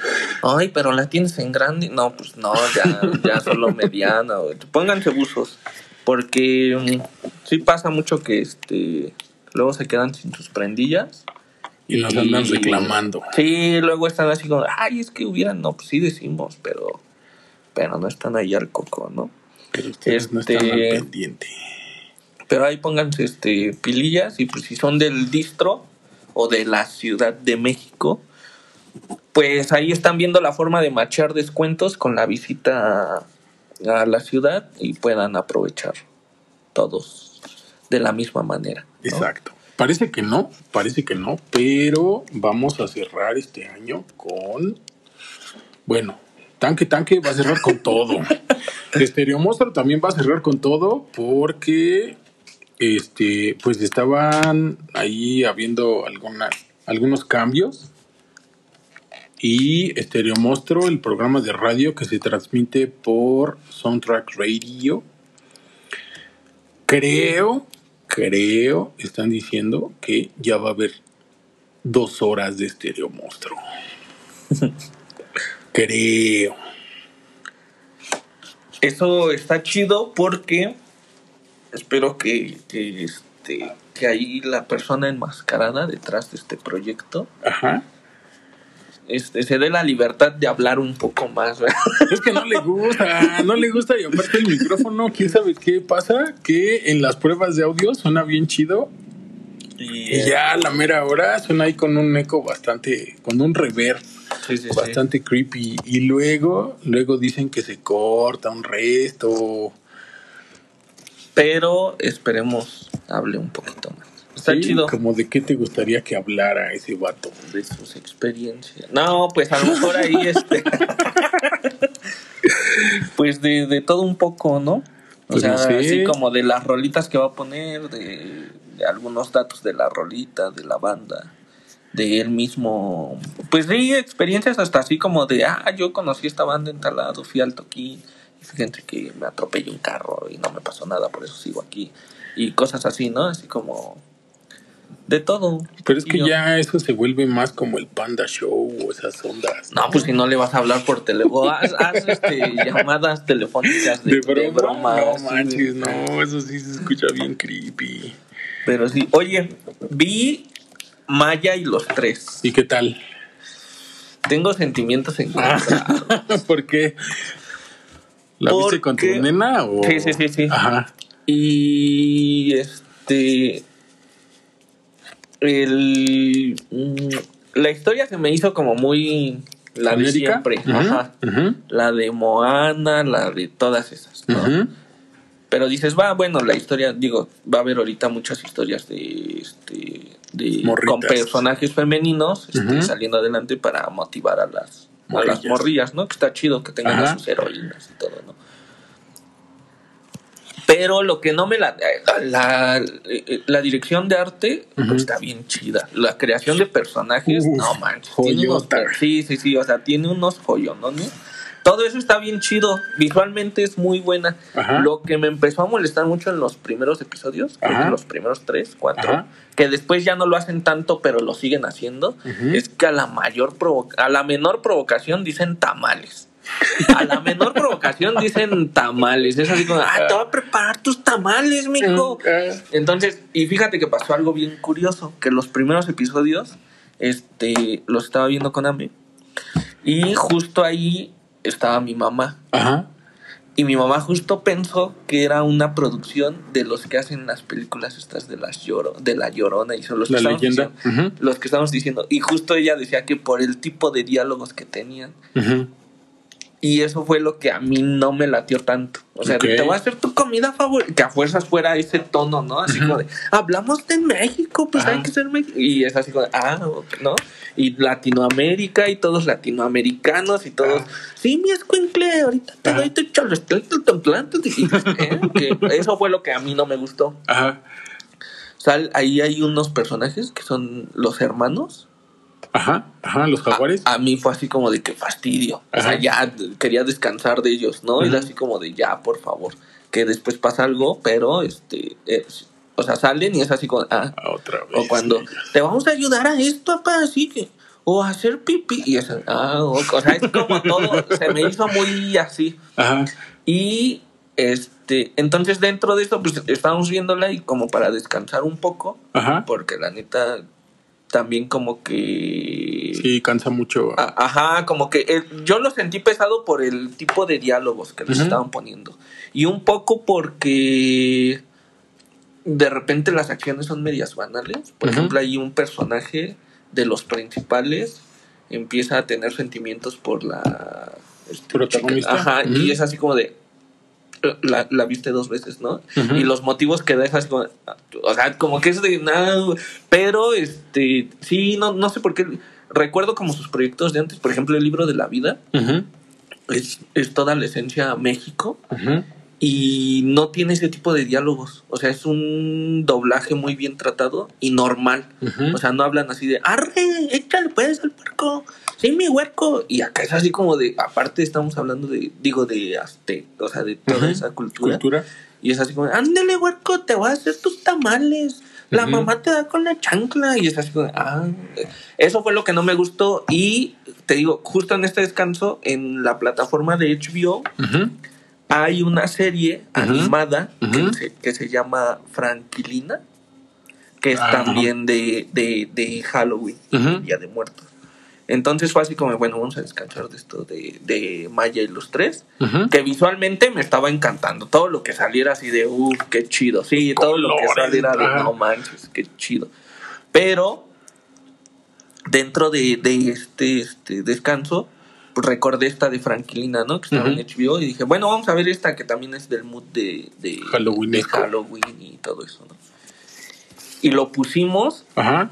ay, pero la tienes en grande, no, pues no, ya, ya solo mediana, pónganse buzos, porque mm, sí pasa mucho que este luego se quedan sin sus prendillas. Y nos andan reclamando. Sí, luego están así como, ay, es que hubieran, no, pues sí decimos, pero, pero no están ahí al coco, ¿no? Pero ustedes no Este- están al pendiente. Pero ahí pónganse este pilillas y pues si son del distro o de la Ciudad de México, pues ahí están viendo la forma de machar descuentos con la visita a, la ciudad y puedan aprovechar todos de la misma manera. ¿no? Exacto. Parece que no, parece que no, pero vamos a cerrar este año con. Bueno, Tanque Tanque va a cerrar con todo. Stereo Monster también va a cerrar con todo porque este pues estaban ahí habiendo algunas algunos cambios y Stereo Monstruo, el programa de radio que se transmite por Soundtrack Radio. Creo, creo, están diciendo que ya va a haber dos horas de Stereo Monstruo. creo. Eso está chido porque espero que, que, este, que ahí la persona enmascarada detrás de este proyecto Ajá. este, se dé la libertad de hablar un poco más. ¿verdad? Es que no le gusta, no le gusta y aparte el micrófono, quién sabe qué pasa, que en las pruebas de audio suena bien chido Y, ya a la mera hora suena ahí con un eco bastante, con un reverb sí, sí, sí. bastante creepy y luego, luego dicen que se corta un resto. Pero esperemos hable un poquito más. Está Sí, chido Como de qué te gustaría que hablara ese vato. de sus experiencias. No, pues a lo mejor ahí este. pues de, de todo un poco, ¿no? O Pues sea, no sé. así como de las rolitas que va a poner, de, de algunos datos de la rolita, de la banda, de él mismo. Pues sí, experiencias hasta así como de, ah, yo conocí esta banda en tal lado, fui al toquín, fíjense que me atropelló un carro y no me pasó nada, por eso sigo aquí. Y cosas así, ¿no? Así como de todo. Pero es que yo- ya eso se vuelve más como el Panda Show o esas ondas. No, pues si no le vas a hablar por teléfono, haz, haz, este, llamadas telefónicas de, De broma, de broma, no manches, eso sí se escucha bien creepy. Pero sí, oye, vi Maya y los tres. ¿Y qué tal? Tengo sentimientos encontrados. ¿Por qué? ¿La viste con tu Porque- nena o...? Sí, sí, sí, sí. Ajá. Y este. El. mm, La historia se me hizo como muy. La de siempre. Ajá. La de Moana, la de todas esas. ¿no? Pero dices, va, bueno, la historia, digo, va a haber ahorita muchas historias de, este, de Morritas. con personajes femeninos este, saliendo adelante para motivar a las, a las Morrillas. morrillas, ¿no? Que está chido que tengan Ajá. sus heroínas y todo, ¿no? Pero lo que no me la... La, la dirección de arte pues, Ujú. está bien chida. La creación de personajes, Uf, no manches. Tiene unos, sí, sí, sí. O sea, tiene unos joyonones. Todo eso está bien chido. Visualmente es muy buena. Ajá. Lo que me empezó a molestar mucho en los primeros episodios, que los primeros tres, cuatro, Ajá. que después ya no lo hacen tanto, pero lo siguen haciendo, es que a la mayor a la menor provocación dicen tamales. A la menor provocación dicen tamales. Es así como, ah, te voy a preparar tus tamales, mijo. Entonces, y fíjate que pasó algo bien curioso, que los primeros episodios, este, los estaba viendo con Ame, y justo ahí estaba mi mamá. Ajá. Y mi mamá justo pensó que era una producción de los que hacen las películas estas de las lloro, de la llorona y son los que La leyenda. diciendo- los que estamos diciendo. Y justo ella decía que por el tipo de diálogos que tenían. Y eso fue lo que a mí no me latió tanto. O sea, te voy a hacer tu comida favorita. Que a fuerzas fuera ese tono, ¿no? Así como de, hablamos de México, pues hay que ser México. Y es así como de, ah, ¿no? Y Latinoamérica y todos latinoamericanos y todos, sí, mi escuincle, ahorita te doy tu cholestel, tu templante. Y, ¿eh? Que eso fue lo que a mí no me gustó. Ajá. Sea, ahí hay unos personajes que son los hermanos. Ajá. Ajá. Los jaguares. A, a mí fue así como de que fastidio. O Ajá. sea, ya quería descansar de ellos, ¿no? Era Ujú. así como de ya, por favor. Que después pasa algo, pero este. es- o sea, salen y es así como. Ah, Ah, Otra vez. o cuando te vamos a ayudar a esto, papá, así que. O hacer pipí. Y es. Ah, o, o sea, es como todo. se me hizo muy así. Ajá. Y este. Entonces, dentro de esto, pues estábamos viéndola y como para descansar un poco. Ajá. Porque la neta. También como que. Sí, cansa mucho. A- Ajá, como que el- yo lo sentí pesado por el tipo de diálogos que les estaban poniendo. Y un poco porque de repente las acciones son medias banales. Por ejemplo, hay un personaje de los principales empieza a tener sentimientos por la este, Protagonista. chica. Ajá, y es así como de la, la viste dos veces, ¿no? Y los motivos que dejas como, o sea, como que es de nada, pero este, sí, no, no sé por qué. Recuerdo como sus proyectos de antes, por ejemplo, el libro de la vida, es, es toda la esencia México Ujú. Y no tiene ese tipo de diálogos. O sea, es un doblaje muy bien tratado y normal. O sea, no hablan así de, arre, échale pues al puerco, sí, mi huerco. Y acá es así como de, aparte estamos hablando de, digo, de aztec, o sea, de toda esa cultura. Cultura. Y es así como, ándale, huerco, te voy a hacer tus tamales. La mamá te da con la chancla. Y es así como, ah, eso fue lo que no me gustó. Y te digo, justo en este descanso, en la plataforma de HBO. Hay una serie animada que, se, que se llama Franquilina, que es Ah. también de, de, de Halloween. Día de Muertos. Entonces fue así como, bueno, vamos a descansar de esto de, de Maya y los tres que visualmente me estaba encantando. Todo lo que saliera así de, uff, qué chido. Sí, todo lo que saliera de, no manches, qué chido. Pero dentro de, de este, este descanso, pues recordé esta de Franquilina, ¿no? Que estaba Ujú. en HBO y dije, bueno, vamos a ver esta que también es del mood de, de, de Halloweenesco. Halloween y todo eso, ¿no? Y lo pusimos Ajá.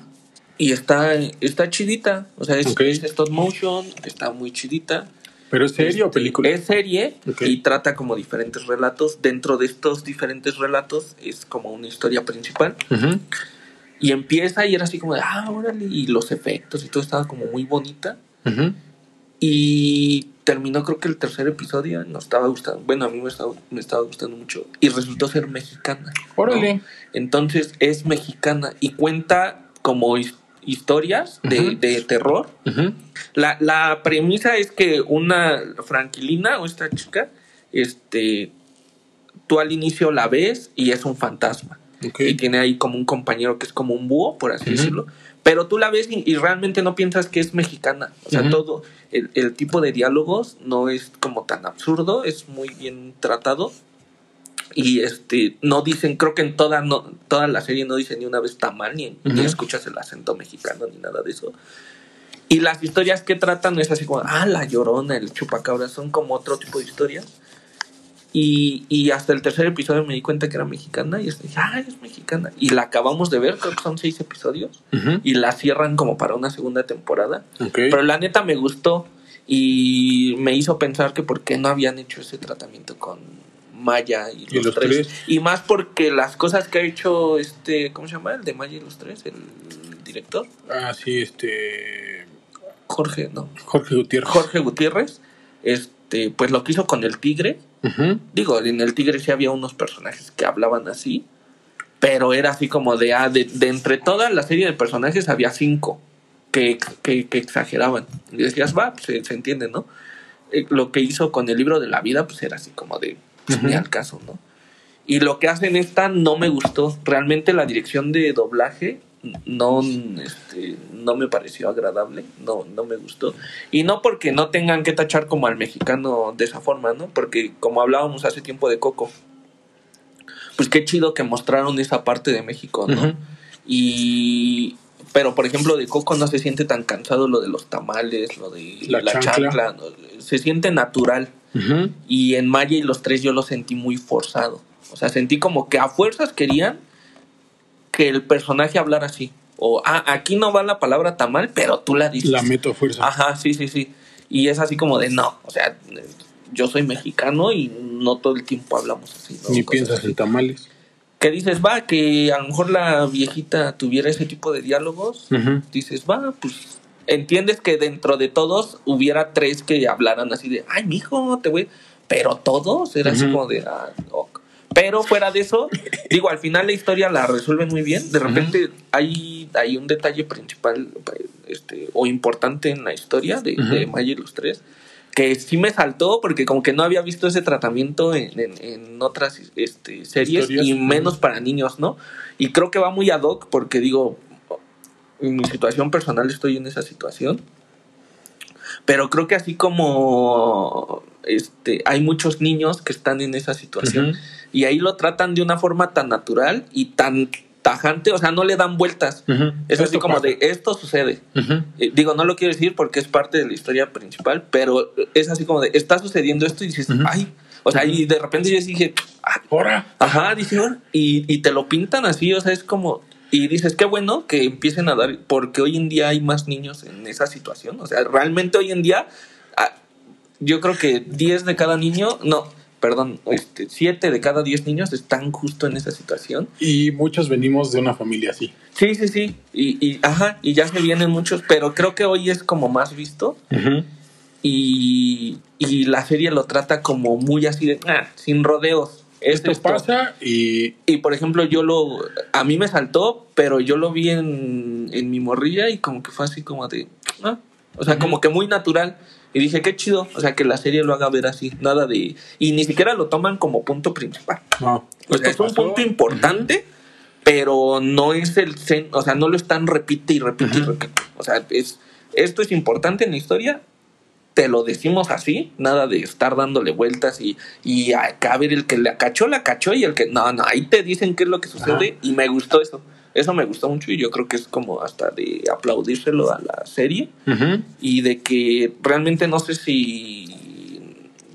y está, está chidita. O sea, es, Ok. es stop motion, está muy chidita. ¿Pero es serie o Este, película? Es serie Ok. y trata como diferentes relatos. Dentro de estos diferentes relatos es como una historia principal. Ujú. Y empieza y era así como de, ah, órale. Y los efectos y todo estaba como muy bonita. Ujú. Y terminó creo que el tercer episodio. Nos estaba gustando. Bueno, a mí me estaba, me estaba gustando mucho. Y resultó ser mexicana. ¿no? Órale. Entonces es mexicana y cuenta como his- historias de, de terror. La, la premisa es que una franquilina o esta chica, este, tú al inicio la ves y es un fantasma. Y tiene ahí como un compañero que es como un búho, por así decirlo. Pero tú la ves y, y realmente no piensas que es mexicana. O sea, todo el, el tipo de diálogos no es como tan absurdo, es muy bien tratado. Y este, no dicen, creo que en toda, no, toda la serie no dicen ni una vez tamal, ni, ni escuchas el acento mexicano, ni nada de eso. Y las historias que tratan es así como, ah, la llorona, el chupacabra, son como otro tipo de historias. Y, y hasta el tercer episodio me di cuenta que era mexicana y dije, ah, es mexicana. Y la acabamos de ver, creo que son seis episodios. Y la cierran como para una segunda temporada. Pero la neta me gustó y me hizo pensar que por qué no habían hecho ese tratamiento con Maya y los, Y los tres. tres. Y más porque las cosas que ha hecho este, ¿cómo se llama? El de Maya y los tres, el director. Ah, sí, este. Jorge, no. Jorge Gutiérrez. Jorge Gutiérrez, este, pues lo que hizo con el tigre. Digo, en el tigre sí había unos personajes que hablaban así, pero era así como de, ah, de, de entre toda la serie de personajes había cinco que, que, que exageraban. Y decías, va, pues, se, se entiende, ¿no? Eh, lo que hizo con el libro de la vida, pues era así como de, pues, ni al caso, ¿no? Y lo que hacen esta no me gustó. Realmente la dirección de doblaje no, este, no me pareció agradable, no, no me gustó. Y no porque no tengan que tachar como al mexicano de esa forma, ¿no? Porque como hablábamos hace tiempo de Coco, pues qué chido que mostraron esa parte de México, ¿no? Y pero por ejemplo de Coco no se siente tan cansado lo de los tamales, lo de La la, chancla. chancla, ¿no? se siente natural. Y en Maya y los tres yo lo sentí muy forzado. O sea, sentí como que a fuerzas querían que el personaje hablara así. O, ah, aquí no va la palabra tamal, pero tú la dices. La meto a fuerza. Ajá, sí, sí, sí. Y es así como de, no, o sea, yo soy mexicano y no todo el tiempo hablamos así. ¿no? Ni Cosas piensas así. en tamales. Que dices, va, que a lo mejor la viejita tuviera ese tipo de diálogos. Dices, va, pues entiendes que dentro de todos hubiera tres que hablaran así de, ay, mijo, te voy. Pero todos era así como de, ah, ok. Pero fuera de eso, digo, al final la historia la resuelven muy bien. De repente hay, hay un detalle principal este, o importante en la historia de, de Ujú. Maya y los tres que sí me saltó porque como que no había visto ese tratamiento en, en- en otras este, series Historias. y menos para niños, ¿no? Y creo que va muy ad hoc porque digo, en mi situación personal estoy en esa situación. Pero creo que así como este, hay muchos niños que están en esa situación y ahí lo tratan de una forma tan natural y tan tajante, o sea, no le dan vueltas. Ujú. Es así como pasa. de esto sucede. Eh, digo, no lo quiero decir porque es parte de la historia principal, pero es así como de está sucediendo esto y dices, ay, o sea, y de repente yo dije, ah, Ahora. Ajá, "Ahora", y, y te lo pintan así, o sea, es como... Y dices, qué bueno que empiecen a dar, porque hoy en día hay más niños en esa situación. O sea, realmente hoy en día, ah, yo creo que 10 de cada niño, no, perdón, este, 7 de cada 10 niños están justo en esa situación. Y muchos venimos de una familia así. Sí, sí, sí. Y, y, ajá, y ya se vienen muchos, pero creo que hoy es como más visto. Y, y la serie lo trata como muy así de, ah, sin rodeos. Es Esto esto. pasa y Y por ejemplo, yo lo. A mí me saltó, pero yo lo vi en, en mi morrilla y como que fue así como de. ah, O sea, Ujú. como que muy natural. Y dije, qué chido. O sea, que la serie lo haga ver así. Nada de. Y ni siquiera lo toman como punto principal. no. O sea, es Esto un punto importante, pero no es el. O sea, no lo están repite y repite y Ujú. repite. O sea, es. Esto es importante en la historia. Te lo decimos así, nada de estar dándole vueltas y, y acá a ver el que la cachó, la cachó y el que no, no, ahí te dicen qué es lo que sucede Ajá. y me gustó eso. Eso me gustó mucho y yo creo que es como hasta de aplaudírselo a la serie Ujú. y de que realmente no sé si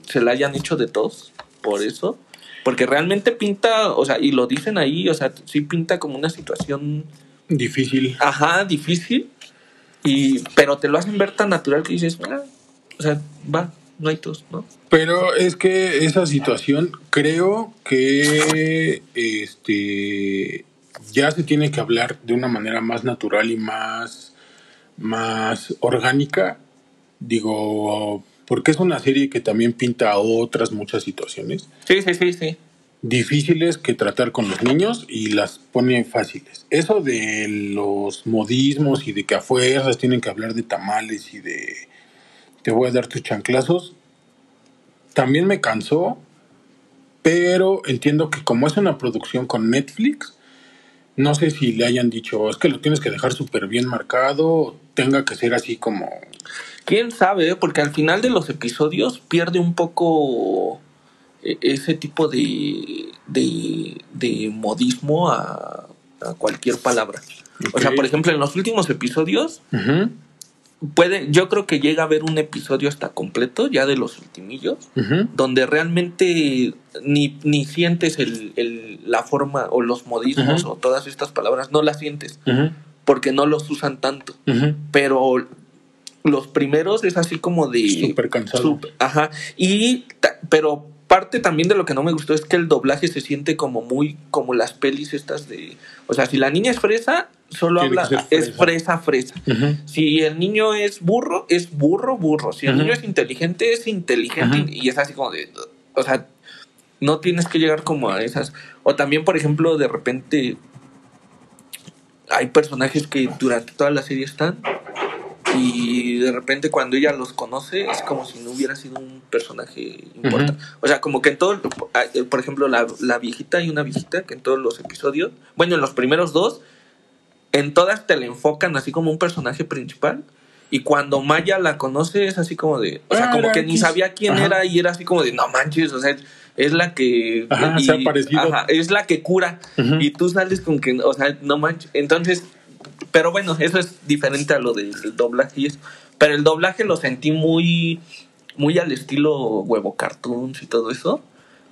se la hayan hecho de todos por eso, porque realmente pinta, o sea, y lo dicen ahí, o sea, sí pinta como una situación, Difícil. ajá, difícil, y pero te lo hacen ver tan natural que dices, "Ah", o sea, va, no hay tos, ¿no? Pero es que esa situación creo que este ya se tiene que hablar de una manera más natural y más, más orgánica. Digo, porque es una serie que también pinta otras muchas situaciones Sí, sí, sí, sí. difíciles que tratar con los niños y las pone fáciles. Eso de los modismos y de que a fuerzas tienen que hablar de tamales y de te voy a dar tus chanclazos, también me cansó, pero entiendo que como es una producción con Netflix, no sé si le hayan dicho, es que lo tienes que dejar súper bien marcado, o tenga que ser así como... Quién sabe, eh? porque al final de los episodios pierde un poco eh, ese tipo de, de, de modismo a, a cualquier palabra. O sea, por ejemplo, en los últimos episodios, puede, yo creo que llega a haber un episodio hasta completo, ya de los ultimillos, donde realmente ni, ni sientes el, el- la forma o los modismos o todas estas palabras, no las sientes, porque no los usan tanto. Pero los primeros es así como de... Súper cansado. Ajá. Y, pero parte también de lo que no me gustó es que el doblaje se siente como muy, como las pelis estas de, o sea, si la niña es fresa, solo Tiene habla, ser es fresa, fresa. Si el niño es burro, es burro, burro. Si el niño es inteligente, es inteligente. Y es así como de, o sea, no tienes que llegar como a esas. O también, por ejemplo, de repente hay personajes que durante toda la serie están y de repente cuando ella los conoce es como si no hubiera sido un personaje importante. O sea, como que en todo, por ejemplo, la, la viejita y una viejita que en todos los episodios, bueno, en los primeros dos, en todas te la enfocan así como un personaje principal. Y cuando Maya la conoce es así como de, o sea, como que ni sabía quién Ajá. era y era así como de, no manches, o sea, es la que... Ajá, y- se ha parecido. ajá, es la que cura. Ujú. Y tú sales con que, o sea, no manches. Entonces, pero bueno, eso es diferente a lo del doblaje y eso. Pero el doblaje lo sentí muy, muy al estilo huevo cartoons y todo eso.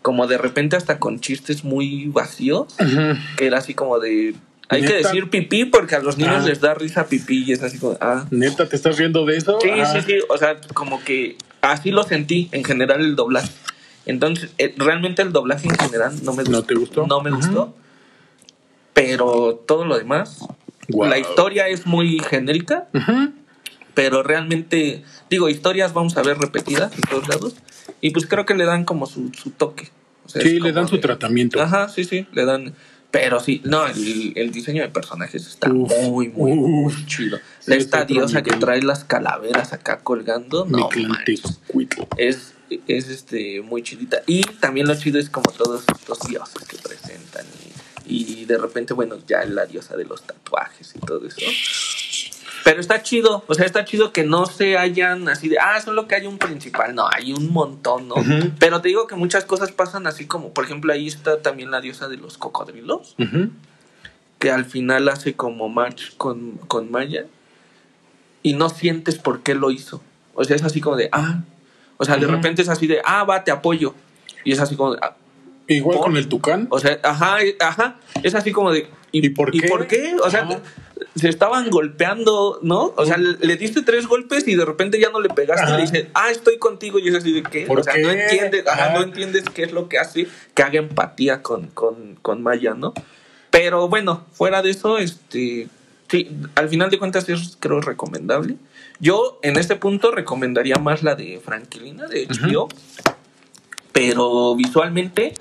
Como de repente hasta con chistes muy vacíos. Que era así como de. Hay que decir pipí porque a los niños Ah. les da risa pipí y es así como. Ah. ¿Neta te estás riendo de eso? Sí, Ah, sí, sí. O sea, como que así lo sentí en general el doblaje. Entonces, eh, realmente el doblaje en general no me gustó. ¿No te gustó? No me gustó. Pero todo lo demás. La historia es muy genérica, pero realmente, digo, historias vamos a ver repetidas en todos lados. Y pues creo que le dan como su, su toque. O sea, Sí, le dan su tratamiento. Ajá, sí, sí, le dan. Pero sí, no, el, el diseño de personajes está Uf, muy, muy, muy chido. Sí, Esta diosa que trae las calaveras acá colgando, no es, es este muy chidita. Y también lo chido es como todos estos dioses que presentan. Y, y de repente, bueno, ya la diosa de los tatuajes y todo eso. Pero está chido, o sea, está chido que no se hayan así de, ah, solo que hay un principal, no, hay un montón, ¿no? Pero te digo que muchas cosas pasan así como, por ejemplo, ahí está también la diosa de los cocodrilos, que al final hace como match con, con Maya y no sientes por qué lo hizo. O sea, es así como de, ah, o sea, de repente es así de, ah, va, te apoyo. Y es así como de, ah, Igual ¿Por? con el tucán. o sea, ajá, ajá, es así como de, ¿Y por qué? O sea, Ajá. se estaban golpeando, ¿no? O sea, le, le diste tres golpes y de repente ya no le pegaste Ajá. y le dices, ah, estoy contigo. Y es así de qué? ¿Por o sea, qué? no entiendes, ajá, Ajá. no entiendes qué es lo que hace que haga empatía con, con, con Maya, ¿no? Pero bueno, fuera de eso, este, sí, al final de cuentas es, creo, recomendable. Yo en este punto recomendaría más la de Franquilina, de HBO, pero visualmente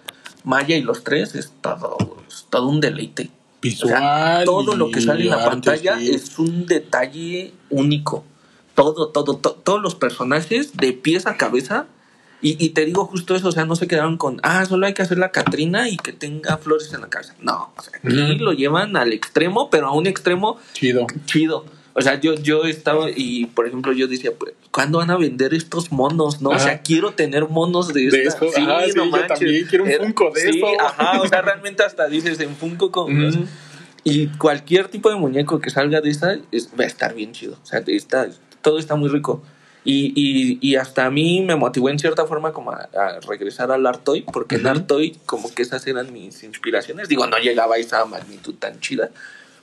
Maya y los tres es todo, es todo un deleite. O Visual. sea, todo lo que sale en la pantalla sí. es un detalle único. Todo, todo, to- todos los personajes de pies a cabeza. Y, y te digo justo eso, o sea, no se quedaron con, ah, solo hay que hacer la Catrina y que tenga flores en la cabeza. No, o sea, aquí lo llevan al extremo, pero a un extremo Chido. chido. O sea, yo, yo estaba y, por ejemplo, yo decía, pues, ¿cuándo van a vender estos monos? No, o sea, quiero tener monos de, De esta. eso, ajá, sí, yo también quiero un Eh, Funko de sí, eso. ajá, o sea, realmente hasta dices en Funko con... Y cualquier tipo de muñeco que salga de esa es- va a estar bien chido. O sea, está, todo está muy rico. Y, y, y hasta a mí me motivó en cierta forma como a, a regresar al Artoy, porque en Ujú. Artoy como que esas eran mis inspiraciones. Digo, no llegaba a esa magnitud tan chida,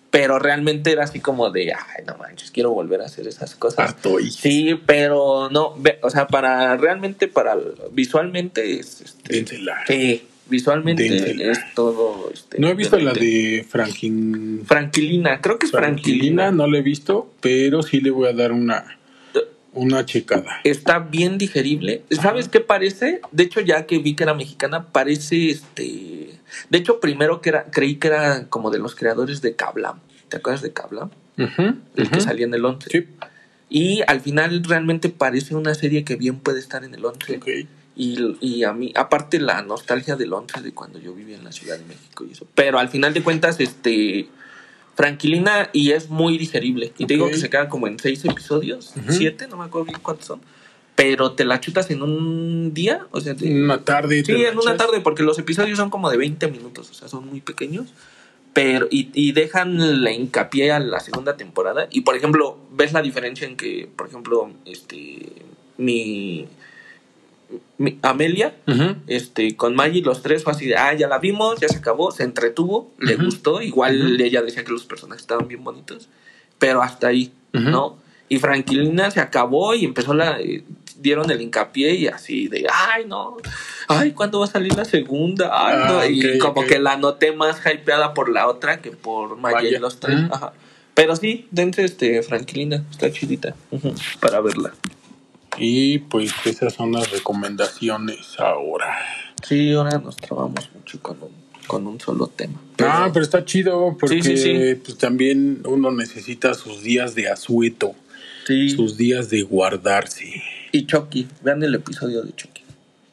pero realmente era así como de, ay, no manches, quiero volver a hacer esas cosas. Sí, pero no, o sea, para realmente, para visualmente es... Este, sí, visualmente es todo... Este, No he visto la de Franklin. Franquilina, creo que es Franquilina, Franquilina. no la he visto, pero sí le voy a dar una, una checada. Está bien digerible. ¿Sabes qué parece? De hecho, ya que vi que era mexicana, parece este. De hecho, primero que era, creí que era como de los creadores de Kablam. ¿Te acuerdas de Kablam? El que salía en el 11. Sí, Y al final realmente parece una serie que bien puede estar en el 11. ok. Y, y a mí, aparte la nostalgia del 11 de cuando yo vivía en la Ciudad de México y eso. Pero al final de cuentas, este. Tranquilina y es muy digerible. Y te digo que se queda como en seis episodios, siete, no me acuerdo bien cuántos son. Pero te la chutas en un día, o sea, te- Una tarde. sí, en una tarde, porque los episodios son como de 20 minutos, o sea, son muy pequeños. Pero, y, y dejan la hincapié a la segunda temporada. Y por ejemplo, ves la diferencia en que, por ejemplo, este mi, mi Amelia, este, con Maggie, los tres fue así de, ah, ya la vimos, ya se acabó, se entretuvo, le gustó, igual ella decía que los personajes estaban bien bonitos, pero hasta ahí. ¿no? Y Franquilina se acabó y empezó la, eh, dieron el hincapié y así de, ay, no, ay, ¿cuándo va a salir la segunda? Ay, Ah, no. Y como ok. que la noté más hypeada por la otra que por Maya y los tres, Ujú. ajá. Pero sí, dense este, Franquilina, está chidita, ujú, para verla. Y pues esas son las recomendaciones ahora. Sí, ahora nos trabamos mucho con un, con un solo tema. Ah, pero está chido porque Sí, sí, sí. Pues, también uno necesita sus días de asueto, sus días de guardarse. Y Chucky, vean el episodio de Chucky.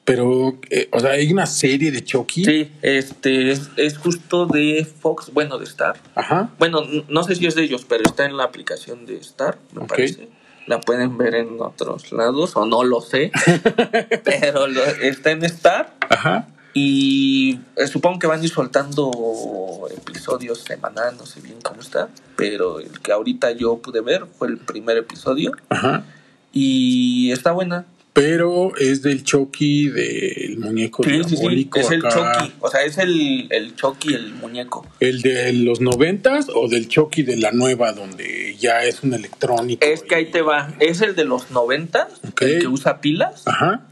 Pero, eh, o sea, hay una serie de Chucky. Sí, este es, es justo de Fox, bueno, de Star. Ajá. Bueno, no sé si es de ellos, pero está en la aplicación de Star, me parece. La pueden ver en otros lados, o no lo sé. pero lo- está en Star. Ajá. Y eh, supongo que van a ir soltando episodios semanales, no sé bien cómo está. Pero el que ahorita yo pude ver fue el primer episodio. Ajá. Y está buena. Pero es del Chucky, del muñeco Sí, sí, sí, diabólico. Es el. Chucky. O sea, es el, el Chucky, el muñeco. ¿El de los noventas o del Chucky de la nueva, donde ya es un electrónico? Es que ahí te va. Es el de los 90, Ok. el que usa pilas. Ajá.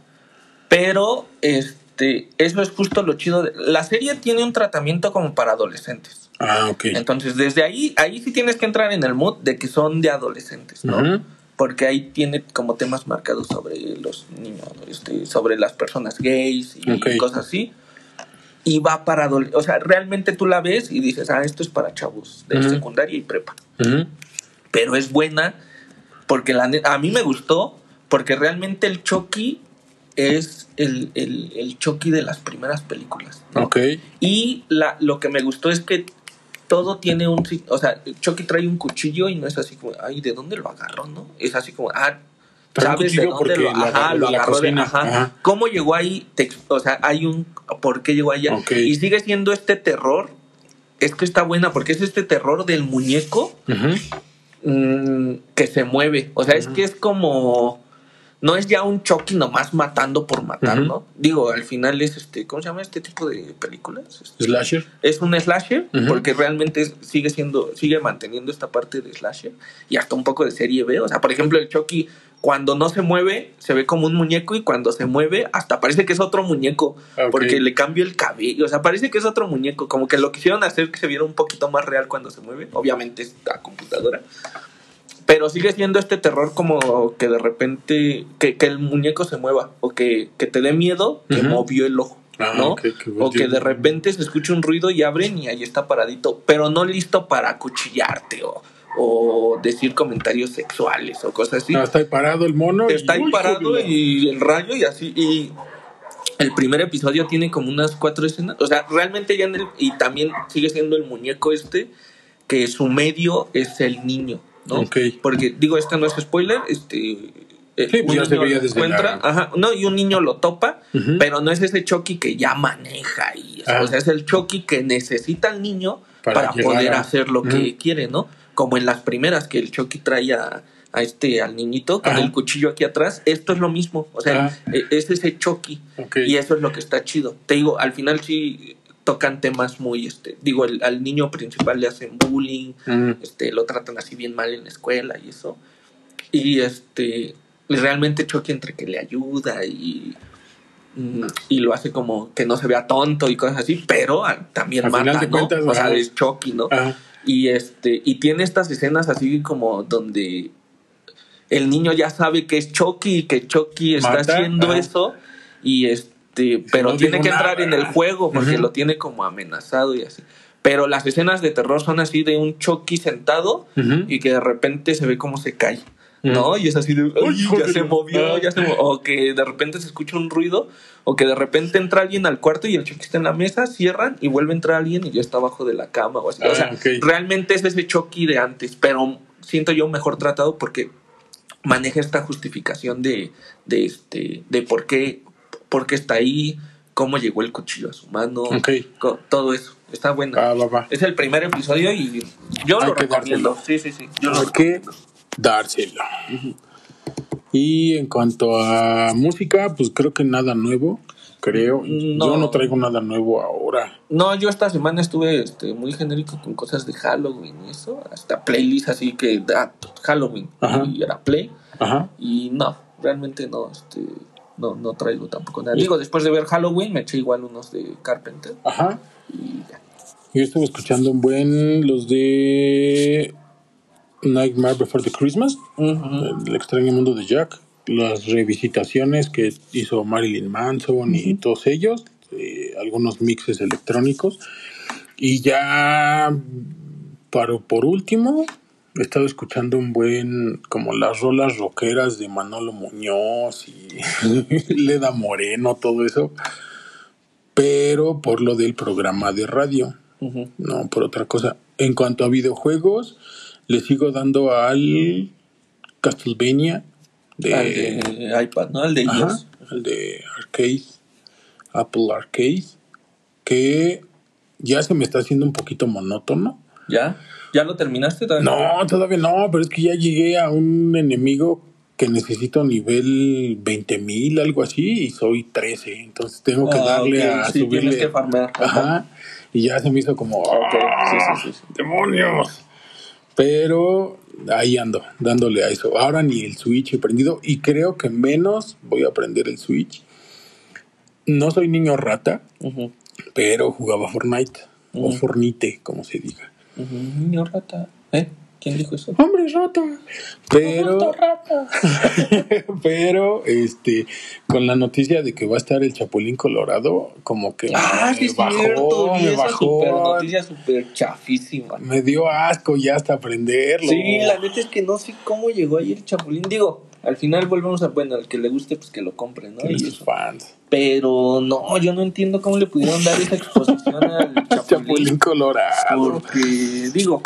Pero este, eso es justo lo chido. de- La serie tiene un tratamiento como para adolescentes. Ah, ok. Entonces, desde ahí, ahí sí tienes que entrar en el mood de que son de adolescentes, ¿no? Ujú. Porque ahí tiene como temas marcados sobre los niños, este, sobre las personas gays y Ok. cosas así. Y va para. O sea, realmente tú la ves y dices, ah, esto es para chavos de Ujú. secundaria y prepa. Ujú. Pero es buena porque la, a mí me gustó porque realmente el Chucky es el, el, el Chucky de las primeras películas. ¿no? Y la, lo que me gustó es que todo tiene un... O sea, Chucky trae un cuchillo y no es así como, ay, ¿de dónde lo agarró, no? Es así como, ah, ¿sabes de dónde lo, ajá, lo agarró de... Ajá. Ajá. ¿Cómo llegó ahí? Te o sea, hay un... ¿Por qué llegó allá? Y sigue siendo este terror. Es que está buena porque es este terror del muñeco mm, que se mueve. O sea, es que es como. No es ya un Chucky nomás matando por matar. ¿no? Digo, al final es este. ¿Cómo se llama este tipo de películas? Este, Slasher. es un slasher, porque realmente es- sigue siendo, sigue manteniendo esta parte de slasher y hasta un poco de serie B. O sea, por ejemplo, el Chucky, cuando no se mueve, se ve como un muñeco y cuando se mueve, hasta parece que es otro muñeco, Ok. porque le cambia el cabello. O sea, parece que es otro muñeco, como que lo quisieron hacer que se viera un poquito más real cuando se mueve. Obviamente es a computadora. Pero sigue siendo este terror como que de repente, que, que el muñeco se mueva, o que, que te dé miedo que movió el ojo, Ah, ¿no? o que de repente se escucha un ruido y abren y ahí está paradito, pero no listo para acuchillarte o, o decir comentarios sexuales o cosas así. Ah, está ahí parado el mono. está ahí parado y el rayo y así. Y el primer episodio tiene como unas cuatro escenas. O sea, realmente ya en el. Y también sigue siendo el muñeco este, que su medio es el niño, ¿no? Porque, digo, este no es spoiler, este. eh, Sí, pues un ya se niño veía desde encuentra, la- ajá, no, y un niño lo topa, pero no es ese Chucky que ya maneja y Ah. o sea, es el Chucky que necesita al niño Para poder a- hacer lo que quiere, ¿no? Como en las primeras que el Chucky trae a, este al niñito con Ajá. el cuchillo aquí atrás, esto es lo mismo, o sea, Ah. e- es ese Chucky Ok. y eso es lo que está chido. Te digo, al final sí tocan temas muy este, digo, el- al niño principal le hacen bullying, Mm. este lo tratan así bien mal en la escuela y eso. Y este y realmente Chucky entre que le ayuda y mm, y lo hace como que no se vea tonto y cosas así, pero ah, también Al mata, ¿no? cuentas, o sea, ajá. es Chucky, ¿no? Y este, y tiene estas escenas así como donde el niño ya sabe que es Chucky y que Chucky está haciendo ajá. eso y este, pero no tiene que entrar nada. en el juego porque lo tiene como amenazado y así. Pero las escenas de terror son así de un Chucky sentado y que de repente se ve como se cae. ¿no? Y es así de, Uy, "Ay, ya se movió, ya se movió. O que de repente se escucha un ruido, o que de repente entra alguien al cuarto y el Chucky está en la mesa, cierran y vuelve a entrar alguien y ya está abajo de la cama. O, así. o Ah, sea, realmente es ese Chucky de antes, pero siento yo mejor tratado porque maneja esta justificación de, de, este, de por, qué, por qué está ahí, cómo llegó el cuchillo a su mano, Ok. co- todo eso. Está bueno. Ah, va, va. Es el primer episodio y yo Hay lo que recomiendo. Sí, sí, sí. Yo lo que dárselo. Y en cuanto a música, pues creo que nada nuevo. Creo. No. Yo no traigo nada nuevo ahora. No, yo esta semana estuve este, muy genérico con cosas de Halloween y eso. Hasta playlist así que da Halloween. Ajá. Y era play. Ajá. Y no, realmente no, este, no, no traigo tampoco nada. Digo, después de ver Halloween me eché igual unos de Carpenter Ajá. y ya. Yo estuve escuchando un buen los de Nightmare Before the Christmas, El extraño mundo de Jack, las revisitaciones que hizo Marilyn Manson y todos ellos, eh, algunos mixes electrónicos. Y ya, para, por último, he estado escuchando un buen, como las rolas rockeras de Manolo Muñoz y Leda Moreno, todo eso. Pero por lo del programa de radio no por otra cosa. En cuanto a videojuegos, le sigo dando al Castlevania de, Al de iPad, ¿no? Al de Ajá, iOS. al de Arcade, Apple Arcade, que ya se me está haciendo un poquito monótono. ¿Ya? ¿Ya lo terminaste? ¿Todavía No, todavía no, pero es que ya llegué a un enemigo que necesito nivel 20.000, algo así, y soy 13. Entonces tengo que Ah, darle a sí, subirle. tienes que farmear. Ajá. Y ya se me hizo como. ¡ah! sí, sí, sí. ¡Demonios! Pero ahí ando, dándole a eso. Ahora ni el Switch he prendido y creo que menos voy a aprender el Switch. No soy niño rata, pero jugaba Fortnite o. Fornite, como se diga. Niño rata. ¿Eh? ¿Quién dijo eso? Hombre rata. Pero, rata. pero, este, con la noticia de que va a estar el Chapulín Colorado, como que Ah, me bajó, cierto. Me esa super bajó, noticia súper chafísima. me dio asco ya hasta aprenderlo. Sí, la neta es que no sé cómo llegó ahí el Chapulín. Digo, al final volvemos a, bueno, al que le guste, pues que lo compre, ¿no? Y Sus eso. fans. Pero no, yo no entiendo cómo le pudieron dar esa exposición al Chapulín, Chapulín. Colorado. Porque, digo,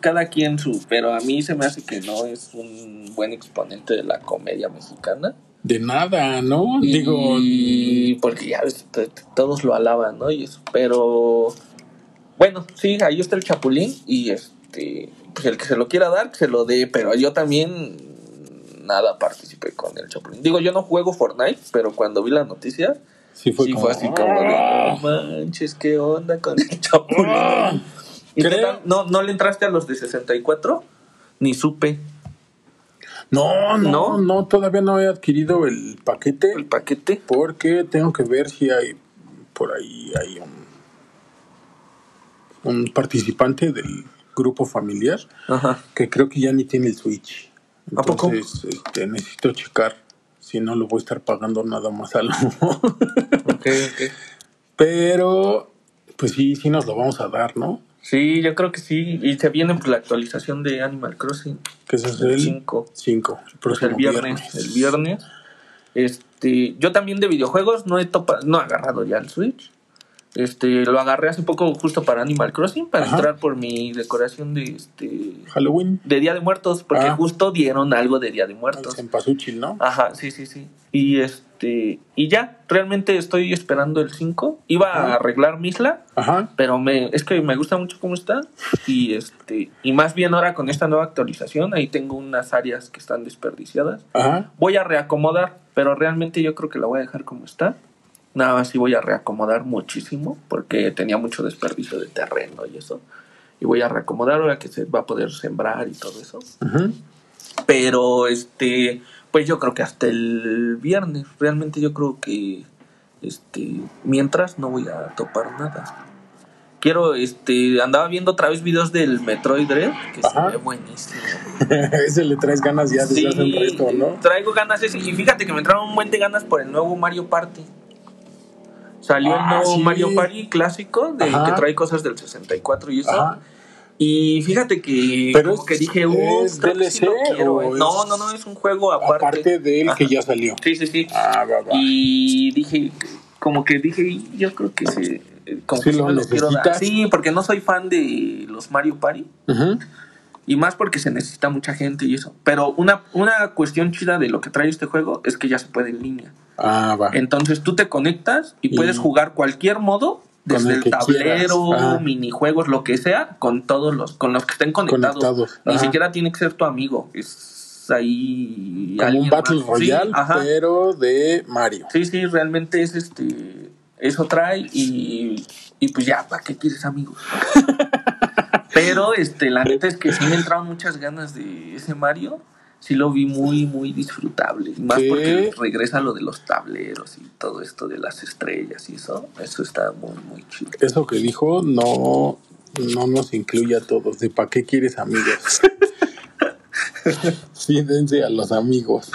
cada quien su. Pero a mí se me hace que no es un buen exponente de la comedia mexicana. De nada, ¿no? Digo, porque ya ves, todos lo alaban, ¿no? Y eso. Pero. Bueno, sí, ahí está el Chapulín. Y este. Pues el que se lo quiera dar, que se lo dé. Pero yo también. Nada participé con el Chapulín. Digo, yo no juego Fortnite, pero cuando vi la noticia. sí fue sí como, fue así como de. "Ah". "No manches, ¿qué onda con el Chapulín? Ah. ¿Y qué Creo- tal? ¿No, ¿No le entraste a los de 64? Ni supe No, no, ¿No? no, todavía no he adquirido el paquete el paquete. porque tengo que ver si hay por ahí hay un, un participante del grupo familiar Ajá. que creo que ya ni tiene el Switch. ¿A poco? Entonces, este, necesito checar si no lo voy a estar pagando nada más algo. Ok, ok. Pero, pues sí, sí nos lo vamos a dar, ¿no? Sí, yo creo que sí. Y se viene pues, la actualización de Animal Crossing. Que es El el 5. 5, el Pues el viernes, El viernes. Este, yo también de videojuegos no he topa, no he agarrado ya el Switch. Este, lo agarré hace poco justo para Animal Crossing para Ajá. entrar por mi decoración de este Halloween, de Día de Muertos, porque Ah. justo dieron algo de Día de Muertos. Cempasúchil, ¿no? Ajá, sí, sí, sí. Y este, y ya, realmente estoy esperando el 5. Iba a arreglar mi isla, Ajá. pero me, es que me gusta mucho cómo está. Y este, y más bien ahora con esta nueva actualización, ahí tengo unas áreas que están desperdiciadas. Ajá. Voy a reacomodar, pero realmente yo creo que la voy a dejar como está. Nada más sí voy a reacomodar muchísimo, porque tenía mucho desperdicio de terreno y eso. Y voy a reacomodar ahora que se va a poder sembrar y todo eso. Ujú. Pero este, pues yo creo que hasta el viernes. Realmente yo creo que este, mientras no voy a topar nada. Quiero, este, andaba viendo otra vez videos del Metroid Dread, que Ajá. se ve buenísimo. Ese le traes ganas ya desde Sí, hace un resto, ¿no? traigo ganas ese. Y fíjate que me entraron un buen de ganas por el nuevo Mario Party. Salió Ah, el nuevo sí. Mario Party clásico, de Ajá. que trae cosas del 64 y eso. Ajá. Y fíjate que Pero es- que dije, uh, ¿es que sí lo DLC quiero, eh". es- No, no, no, es un juego aparte. Aparte del que Ajá. ya salió. Sí, sí, sí. Ah, va, va. Y dije, como que dije, yo creo que se, como Sí que sí lo quiero dar. Sí, porque no soy fan de los Mario Party. Ujú. Y más porque se necesita mucha gente y eso. Pero una, una cuestión chida de lo que trae este juego es que ya se puede en línea. Ah, va. Entonces tú te conectas y Y- puedes jugar cualquier modo, desde el tablero. Ah. minijuegos, lo que sea, con todos los, con los que estén conectados. Conectados. Ni siquiera tiene que ser tu amigo. Es ahí. Como un Battle más. Royale, Sí, pero de Mario. Sí, sí, realmente es este. Eso trae y, y pues ya, ¿para qué quieres amigos? Pero este, la neta es que sí me entraron muchas ganas de ese Mario. Sí lo vi muy, muy disfrutable. Más ¿Qué? porque regresa lo de los tableros y todo esto de las estrellas y eso. Eso está muy, muy chido. Eso que dijo no, no nos incluye a todos. ¿De para qué quieres amigos? sí, dense a los amigos,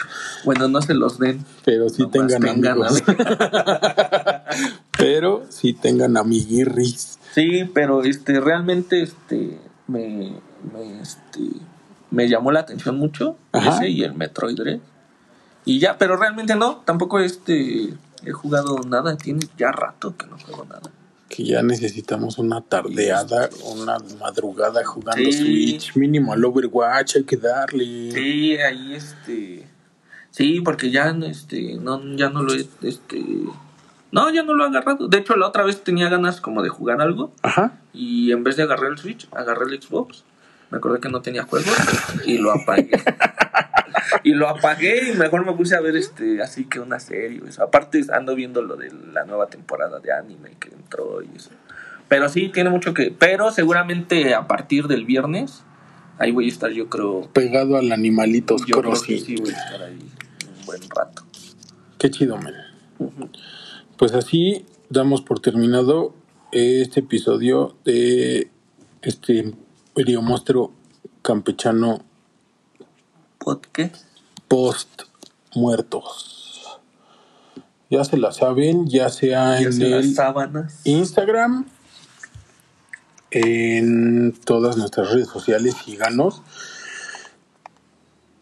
Bueno, no se los den. pero sí tengan, tengan amigos. pero sí tengan amiguirris. Sí, pero este realmente este me, me, este me llamó la atención mucho Ajá. ese y el Metroid Dread. Y ya, pero realmente no, tampoco este he jugado nada, tiene ya rato que no juego nada. Que ya necesitamos una tardeada, una madrugada jugando Sí. Switch. Mínimo al Overwatch hay que darle. Sí, ahí este Sí, porque ya este no ya no lo he este no, ya no lo he agarrado. De hecho, la otra vez tenía ganas como de jugar algo Ajá. y en vez de agarrar el Switch, agarré el Xbox. Me acordé que no tenía juegos y lo apagué. y lo apagué y mejor me puse a ver este así que una serie. Eso. Aparte ando viendo lo de la nueva temporada de anime que entró y eso. Pero sí, tiene mucho que... Pero seguramente a partir del viernes, ahí voy a estar yo creo... Pegado al animalitos Yo creo que sí voy a estar ahí un buen rato. Qué chido, men. Pues así damos por terminado este episodio de este video monstruo campechano ¿Pod qué? post muertos. Ya se la saben, ya sea Ya en el sábanas. Instagram, en todas nuestras redes sociales, síganos.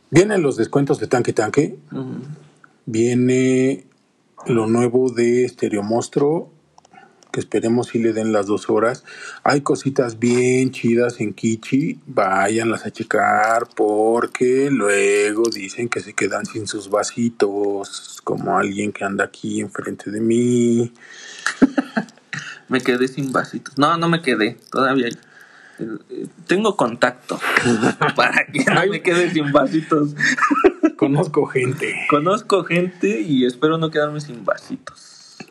Vienen los descuentos de Tanque Tanque. Viene lo nuevo de Stereo Monstruo, que esperemos si le den las dos horas. Hay cositas bien chidas en Kichi, váyanlas a checar porque luego dicen que se quedan sin sus vasitos, como alguien que anda aquí enfrente de mí. Me quedé sin vasitos. No, no me quedé. Todavía tengo contacto para que no me quede sin vasitos. Conozco gente. Conozco gente y espero no quedarme sin vasitos.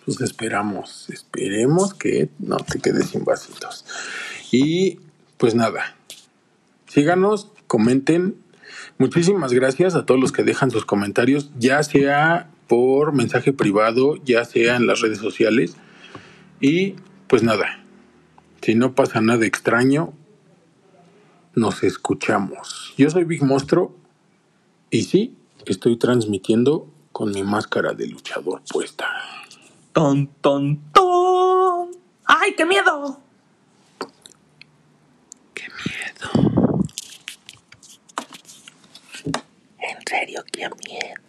Pues esperamos, esperemos que no te quedes sin vasitos. Y pues nada, síganos, comenten. Muchísimas gracias a todos los que dejan sus comentarios, ya sea por mensaje privado, ya sea en las redes sociales. Y pues nada, si no pasa nada extraño, nos escuchamos. Yo soy Big Monstruo y sí, estoy transmitiendo con mi máscara de luchador puesta. Ton, ton, ton. ¡Ay, qué miedo! ¡Qué miedo! En serio, qué miedo.